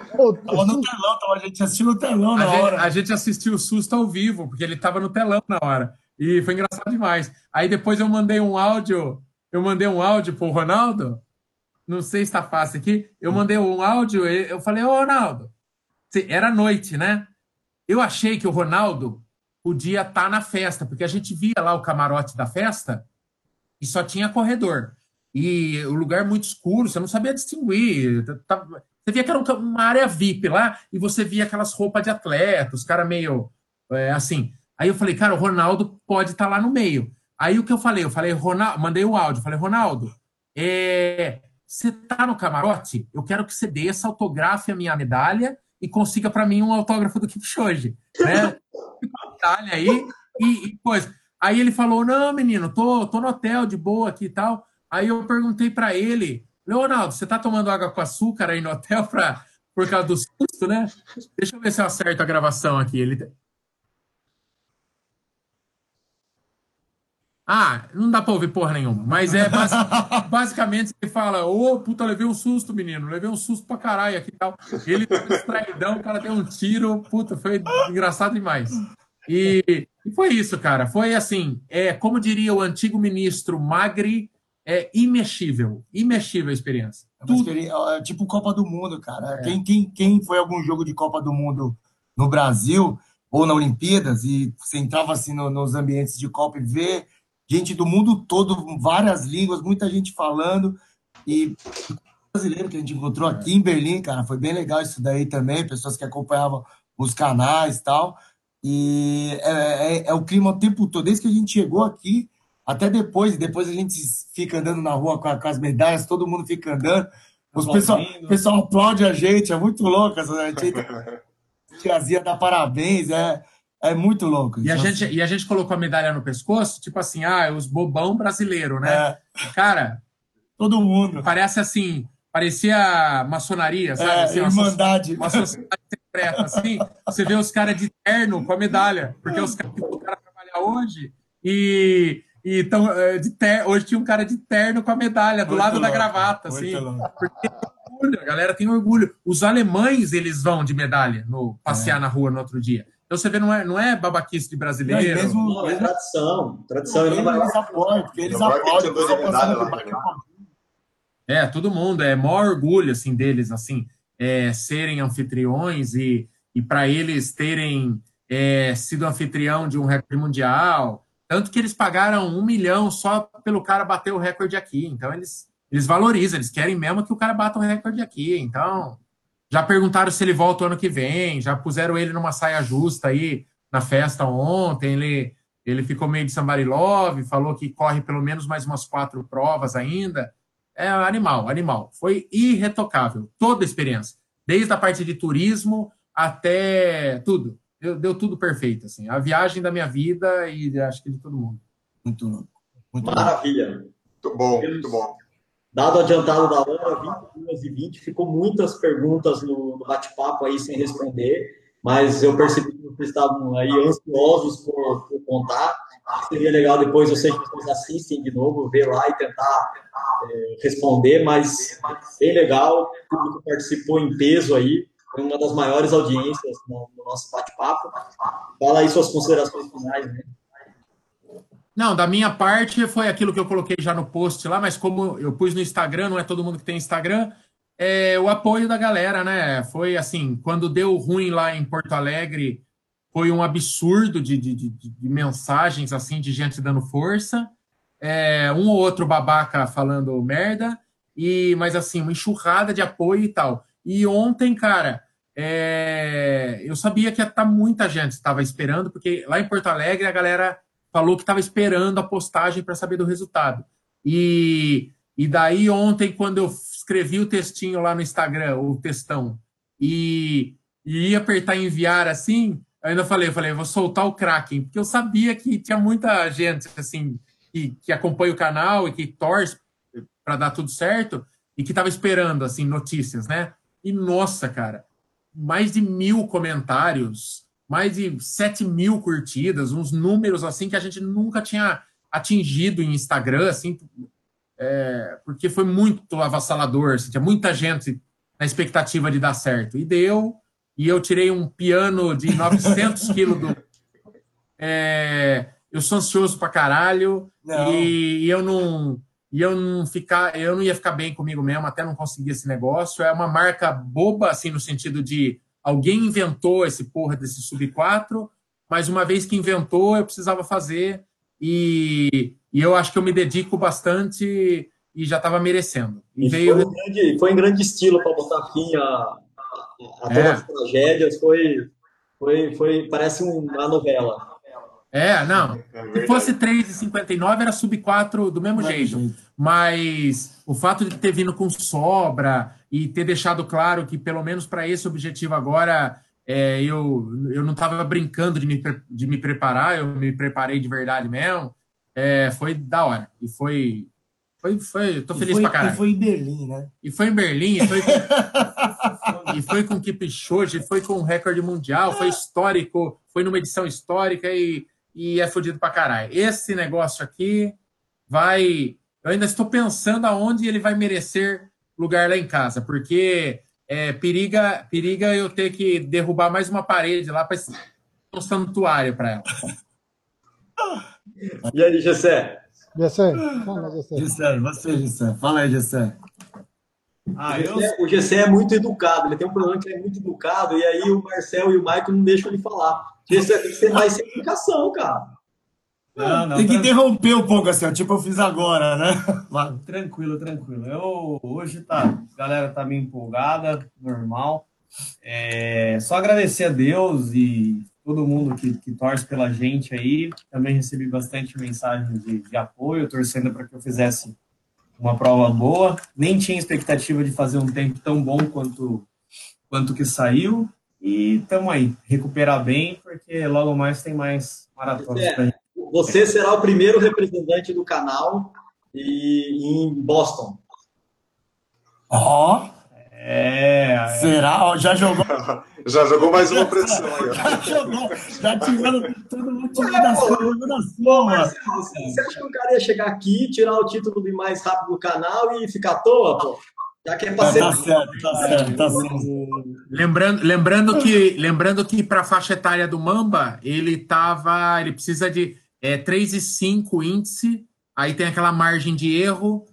Tava no telão, tava a gente assistindo o telão na a hora. Gente, a gente assistiu o susto ao vivo, porque ele tava no telão na hora. E foi engraçado demais. Aí depois eu mandei um áudio, eu mandei um áudio pro Ronaldo. Não sei se tá fácil aqui. Eu mandei um áudio, eu falei, ô Ronaldo, era noite, né? Eu achei que o Ronaldo podia estar tá na festa, porque a gente via lá o camarote da festa e só tinha corredor. E o lugar muito escuro, você não sabia distinguir. Você via que era uma área VIP lá e você via aquelas roupas de atleta, os caras meio é, assim. Aí eu falei, cara, o Ronaldo pode estar tá lá no meio. Aí o que eu falei? Eu falei, Ronaldo, mandei o áudio, falei, Ronaldo, é, você tá no camarote? Eu quero que você desça, autografe a minha medalha e consiga para mim um autógrafo do Kipchoge, né? [laughs] medalha aí e, e coisa. Aí ele falou: Não, menino, tô, tô no hotel de boa aqui e tal. Aí eu perguntei para ele: Leonardo, você tá tomando água com açúcar aí no hotel pra, por causa do susto, né? Deixa eu ver se eu acerto a gravação aqui. Ele. Ah, não dá pra ouvir porra nenhuma. Mas é [laughs] basicamente ele fala: Ô, oh, puta, levei um susto, menino. Levei um susto pra caralho aqui e tal. Ele distraidão, o cara deu um tiro. Puta, foi engraçado demais. E, e, foi isso, cara. Foi assim, é, como diria o antigo ministro Magri, é imexível. Imexível a experiência. É experiência é tipo Copa do Mundo, cara. É. Quem, quem, quem foi algum jogo de Copa do Mundo no Brasil ou na Olimpíadas e você entrava assim no, nos ambientes de Copa e vê gente do mundo todo, várias línguas, muita gente falando e brasileiro que a gente encontrou aqui em Berlim, cara, foi bem legal isso daí também, pessoas que acompanhavam os canais e tal. E é, é, é, o clima o tempo todo, desde que a gente chegou aqui até depois. Depois a gente fica andando na rua com, com as medalhas, todo mundo fica andando. O pessoal, pessoal aplaude a gente, é muito louco. A gente, [laughs] tiazinha dá parabéns, é, é muito louco. E a, gente, e a gente colocou a medalha no pescoço, tipo assim, ah, os bobão brasileiro, né? É. Cara, todo mundo. Parece assim, parecia maçonaria, sabe? É, assim, irmandade. Uma, sociedade secreta, assim. Você vê os caras de terno com a medalha, porque os caras que voltaram trabalhar hoje e, e tão, é, de ter, hoje tinha um cara de terno com a medalha do muito lado louco, da gravata, assim. Porque tem orgulho, a galera tem orgulho. Os alemães, eles vão de medalha no passear é. na rua no outro dia. Então você vê, não é, não é babaquice de brasileiro. Não, mesmo, não, é tradição. Tradição. Não, eles apoiam, porque eles apoiam. É, todo mundo, é maior orgulho, assim, deles, assim, é, serem anfitriões e, e para eles terem é, sido anfitrião de um recorde mundial, tanto que eles pagaram um milhão só pelo cara bater o recorde aqui, então eles eles valorizam, eles querem mesmo que o cara bata o recorde aqui. Então, já perguntaram se ele volta o ano que vem, já puseram ele numa saia justa aí na festa ontem. Ele, ele ficou meio de somebody love, falou que corre pelo menos mais umas quatro provas ainda. É animal, animal. Foi irretocável, toda a experiência. Desde a parte de turismo até tudo. Deu, deu tudo perfeito, assim. A viagem da minha vida e acho que de todo mundo. Muito louco. Muito Maravilha. Muito bom, muito bom. Dado o adiantado da hora, 22 e 20, ficou muitas perguntas no, bate-papo aí sem responder, mas eu percebi que vocês estavam aí ansiosos por, por contar. Seria legal depois, eu sei que vocês assistem de novo, ver lá e tentar é, responder, mas bem legal, o público participou em peso aí, foi uma das maiores audiências no, no nosso bate-papo. Fala aí suas considerações finais, né? Não, da minha parte foi aquilo que eu coloquei já no post lá, mas como eu pus no Instagram, não é todo mundo que tem Instagram, é o apoio da galera, né? Foi assim, quando deu ruim lá em Porto Alegre, foi um absurdo de, de, de, de mensagens assim de gente dando força, é, um ou outro babaca falando merda, e mas assim, uma enxurrada de apoio e tal. E ontem, cara, é, eu sabia que ia estar muita gente estava esperando, porque lá em Porto Alegre a galera falou que estava esperando a postagem para saber do resultado. E, e daí ontem, quando eu escrevi o textinho lá no Instagram, o textão, e, e ia apertar enviar assim, ainda falei, falei, vou soltar o Kraken, porque eu sabia que tinha muita gente assim que, que acompanha o canal e que torce para dar tudo certo e que estava esperando assim notícias, né? E nossa, cara, mais de mil comentários mais de 7 mil curtidas, uns números assim que a gente nunca tinha atingido em Instagram, assim, é, porque foi muito avassalador, assim, tinha muita gente na expectativa de dar certo. E deu, e eu tirei um piano de 900 [laughs] quilos do... É, eu sou ansioso pra caralho, e, e eu não e eu não ficar, eu não ia ficar bem comigo mesmo, até não conseguir esse negócio. É uma marca boba, assim, no sentido de Alguém inventou esse porra desse sub 4, mas uma vez que inventou, eu precisava fazer e, e eu acho que eu me dedico bastante e já estava merecendo. E, e veio... foi, em grande, foi em grande estilo para botar fim a, a, a todas é. as tragédias. Foi, foi, foi, parece uma novela. É, não. É Se fosse 3,59 era sub 4 do mesmo jeito. jeito. Mas o fato de ter vindo com sobra e ter deixado claro que, pelo menos para esse objetivo agora, é, eu, eu não estava brincando de me, de me preparar, eu me preparei de verdade mesmo. É, foi da hora. E foi. Foi, foi, tô feliz foi, pra caralho. E foi em Berlim, né? E foi em Berlim, e foi com, [laughs] e foi com Kipchoge, foi com recorde mundial, foi histórico, foi numa edição histórica e e é fodido pra caralho. Esse negócio aqui vai. Eu ainda estou pensando aonde ele vai merecer lugar lá em casa, porque é, periga, periga eu ter que derrubar mais uma parede lá para um santuário para ela. [laughs] E aí, Gessé? Gessé, fala, Gessé. Gessé, você, Gessé. Fala aí, Gessé. Ah, eu... O Gessé é muito educado, ele tem um problema que ele é muito educado, e aí o Marcel e o Michael não deixam ele falar. Isso tem que ser mais sem explicação, cara. Não, não, tem que interromper um pouco assim, tipo eu fiz agora, né? Tranquilo, tranquilo. Eu hoje tá, a galera tá meio empolgada, normal. É, só agradecer a Deus e todo mundo que, que torce pela gente aí. Também recebi bastante mensagem de, de apoio, torcendo para que eu fizesse uma prova boa. Nem tinha expectativa de fazer um tempo tão bom quanto quanto que saiu. E estamos aí, recuperar bem, porque logo mais tem mais maratonas é, pra Você será o primeiro representante do canal e, em Boston. Ó! Oh. É. Será? Já jogou. [laughs] já jogou mais uma pressão aí. [laughs] já jogou. Já tirando todo mundo da sua, Você acha que o cara ia chegar aqui, tirar o título de mais rápido do canal e ficar à toa, pô? Já que é pra ser... Tá certo, tá certo, tá certo. Lembrando, lembrando que, lembrando que para a faixa etária do Mamba, ele tava, ele precisa de é, 3,5 índice, aí tem aquela margem de erro,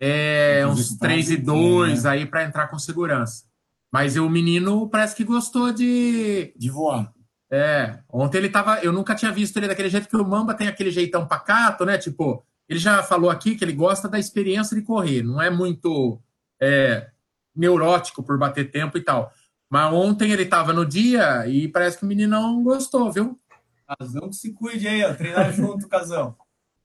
é, uns 3,2 né? aí para entrar com segurança. Mas o menino parece que gostou de. De voar. É, ontem ele tava. Eu nunca tinha visto ele daquele jeito que o Mamba tem aquele jeitão pacato, né? Tipo, ele já falou aqui que ele gosta da experiência de correr, não é muito é, neurótico por bater tempo e tal. Mas ontem ele estava no dia e parece que o menino não gostou, viu? Casão que se cuide aí, ó, treinar junto, Casão.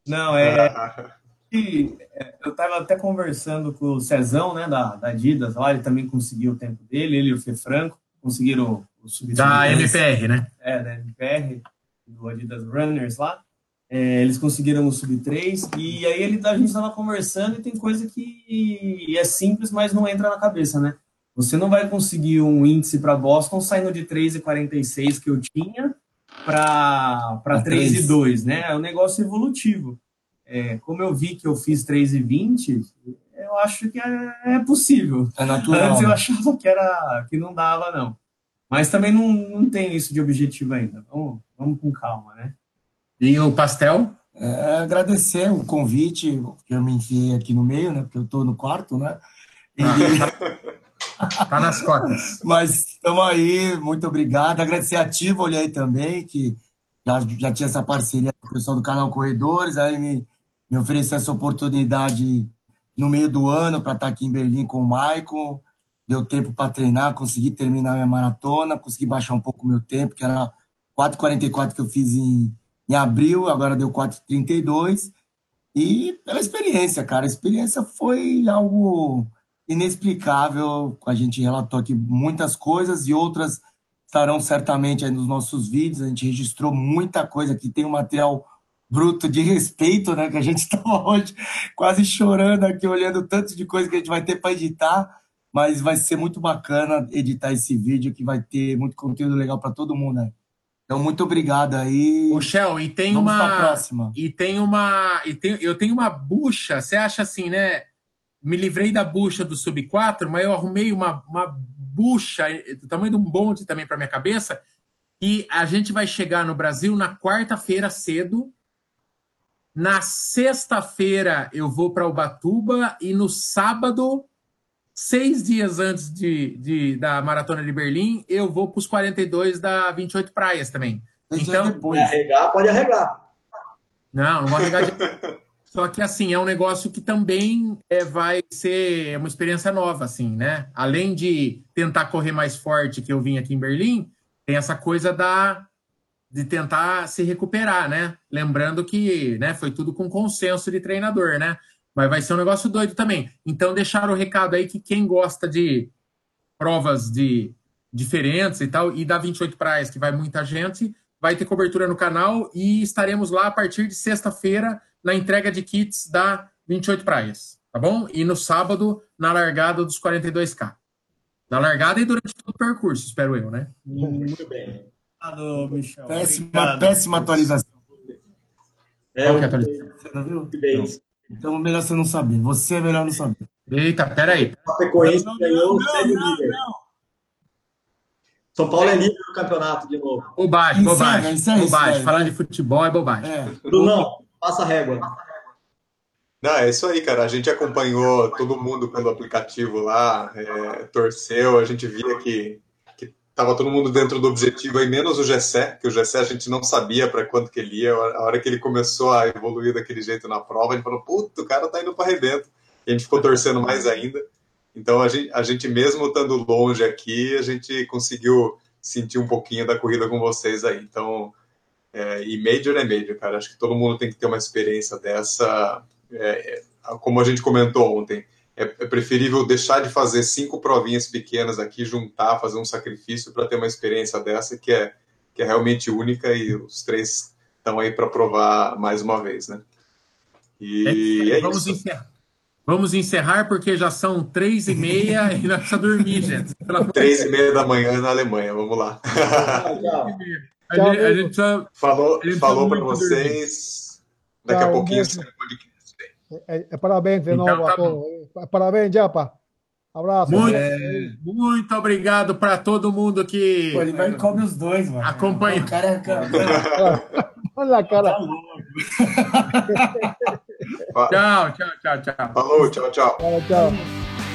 Não, é. [laughs] é eu estava até conversando com o Cezão, né, da, da Adidas lá, ele também conseguiu o tempo dele, ele e o Fê Franco conseguiram o, o Da MPR, né? É, da MPR, do Adidas Runners lá. É, eles conseguiram o sub-3 e aí ele, a gente estava conversando e tem coisa que é simples, mas não entra na cabeça, né? Você não vai conseguir um índice para Boston saindo de 3,46 que eu tinha para 3,2, né? É um negócio evolutivo. É, como eu vi que eu fiz 3,20, eu acho que é, é, possível. É natural. Antes eu né? achava que, era, que não dava, não. Mas também não, não tem isso de objetivo ainda. Vamos, vamos com calma, né? E o pastel? É, agradecer o convite, que eu me enfiei aqui no meio, né? Porque eu estou no quarto, né? E... [laughs] tá nas cotas. Mas estamos aí, muito obrigado. Agradecer a Tivoli aí também, que já, já tinha essa parceria com o pessoal do canal Corredores, aí me, me ofereceu essa oportunidade no meio do ano para estar tá aqui em Berlim com o Maicon. Deu tempo para treinar, consegui terminar minha maratona, consegui baixar um pouco o meu tempo, que era 4,44 que eu fiz em em abril, agora deu 4,32. E pela experiência, cara, a experiência foi algo inexplicável. A gente relatou aqui muitas coisas e outras estarão certamente aí nos nossos vídeos. A gente registrou muita coisa aqui, tem um material bruto de respeito, né? Que a gente estava [laughs] hoje quase chorando aqui, olhando tanto de coisa que a gente vai ter para editar. Mas vai ser muito bacana editar esse vídeo, que vai ter muito conteúdo legal para todo mundo, né? Então, muito obrigado aí. O Shell, e tem Vamos uma. próxima. E tem uma. E tem, eu tenho uma bucha, você acha assim, né? Me livrei da bucha do Sub 4, mas eu arrumei uma, uma bucha do tamanho de um bonde também para minha cabeça. E a gente vai chegar no Brasil na quarta-feira cedo. Na sexta-feira eu vou para Ubatuba e no sábado seis dias antes de, de, da Maratona de Berlim, eu vou para os 42 da 28 Praias também. Então, depois. arregar, pode arregar. Não, não vou arregar de... [laughs] Só que, assim, é um negócio que também é, vai ser uma experiência nova, assim, né? Além de tentar correr mais forte, que eu vim aqui em Berlim, tem essa coisa da de tentar se recuperar, né? Lembrando que né, foi tudo com consenso de treinador, né? Mas vai ser um negócio doido também. Então, deixar o recado aí que quem gosta de provas de diferentes e tal, e da 28 Praias, que vai muita gente, vai ter cobertura no canal e estaremos lá a partir de sexta-feira na entrega de kits da 28 Praias, tá bom? E no sábado, na largada dos 42K. Na largada e durante todo o percurso, espero eu, né? Muito bem. Obrigado, Michel. Péssima, péssima atualização. É, Qual que é a atualização? Você não viu? Muito bem. Então, melhor você não saber. Você é melhor não saber. Eita, peraí. Chapecoense ganhou São Paulo é líder do campeonato de novo. Bobagem, bobagem. Isso é, bobagem. Falar de futebol é bobagem. É. Brunão, passa a régua. Não, é isso aí, cara. A gente acompanhou todo mundo pelo aplicativo lá, é, torceu, a gente via que Tava todo mundo dentro do objetivo aí, menos o Gessé, que o Gessé a gente não sabia para quanto que ele ia. A hora que ele começou a evoluir daquele jeito na prova, a gente falou, puto, o cara tá indo para arrebento. E a gente ficou torcendo mais ainda. Então a gente, a gente mesmo estando longe aqui, a gente conseguiu sentir um pouquinho da corrida com vocês aí. Então, é, e Major é Major, cara. Acho que todo mundo tem que ter uma experiência dessa. É, é como a gente comentou ontem, é, é preferível deixar de fazer cinco provinhas pequenas aqui, juntar, fazer um sacrifício para ter uma experiência dessa que é, que é realmente única e os três estão aí para provar mais uma vez, né? E é, é vamos, isso. Encerrar. vamos encerrar porque já são três e meia e nós precisamos dormir, gente. Três e meia da manhã na Alemanha, vamos lá. A gente, a gente precisa, falou falou para vocês. Daqui a pouquinho você pode é, é, parabéns de então, novo tá a todos. Parabéns, Japa. Abraço. Muito, é. muito obrigado para todo mundo que. Pô, ele vai e come os dois, mano. Acompanha. O cara, é cara... [laughs] Olha a cara. Tá tchau, tchau, tchau, tchau. Falou, tchau, tchau. Tchau, tchau.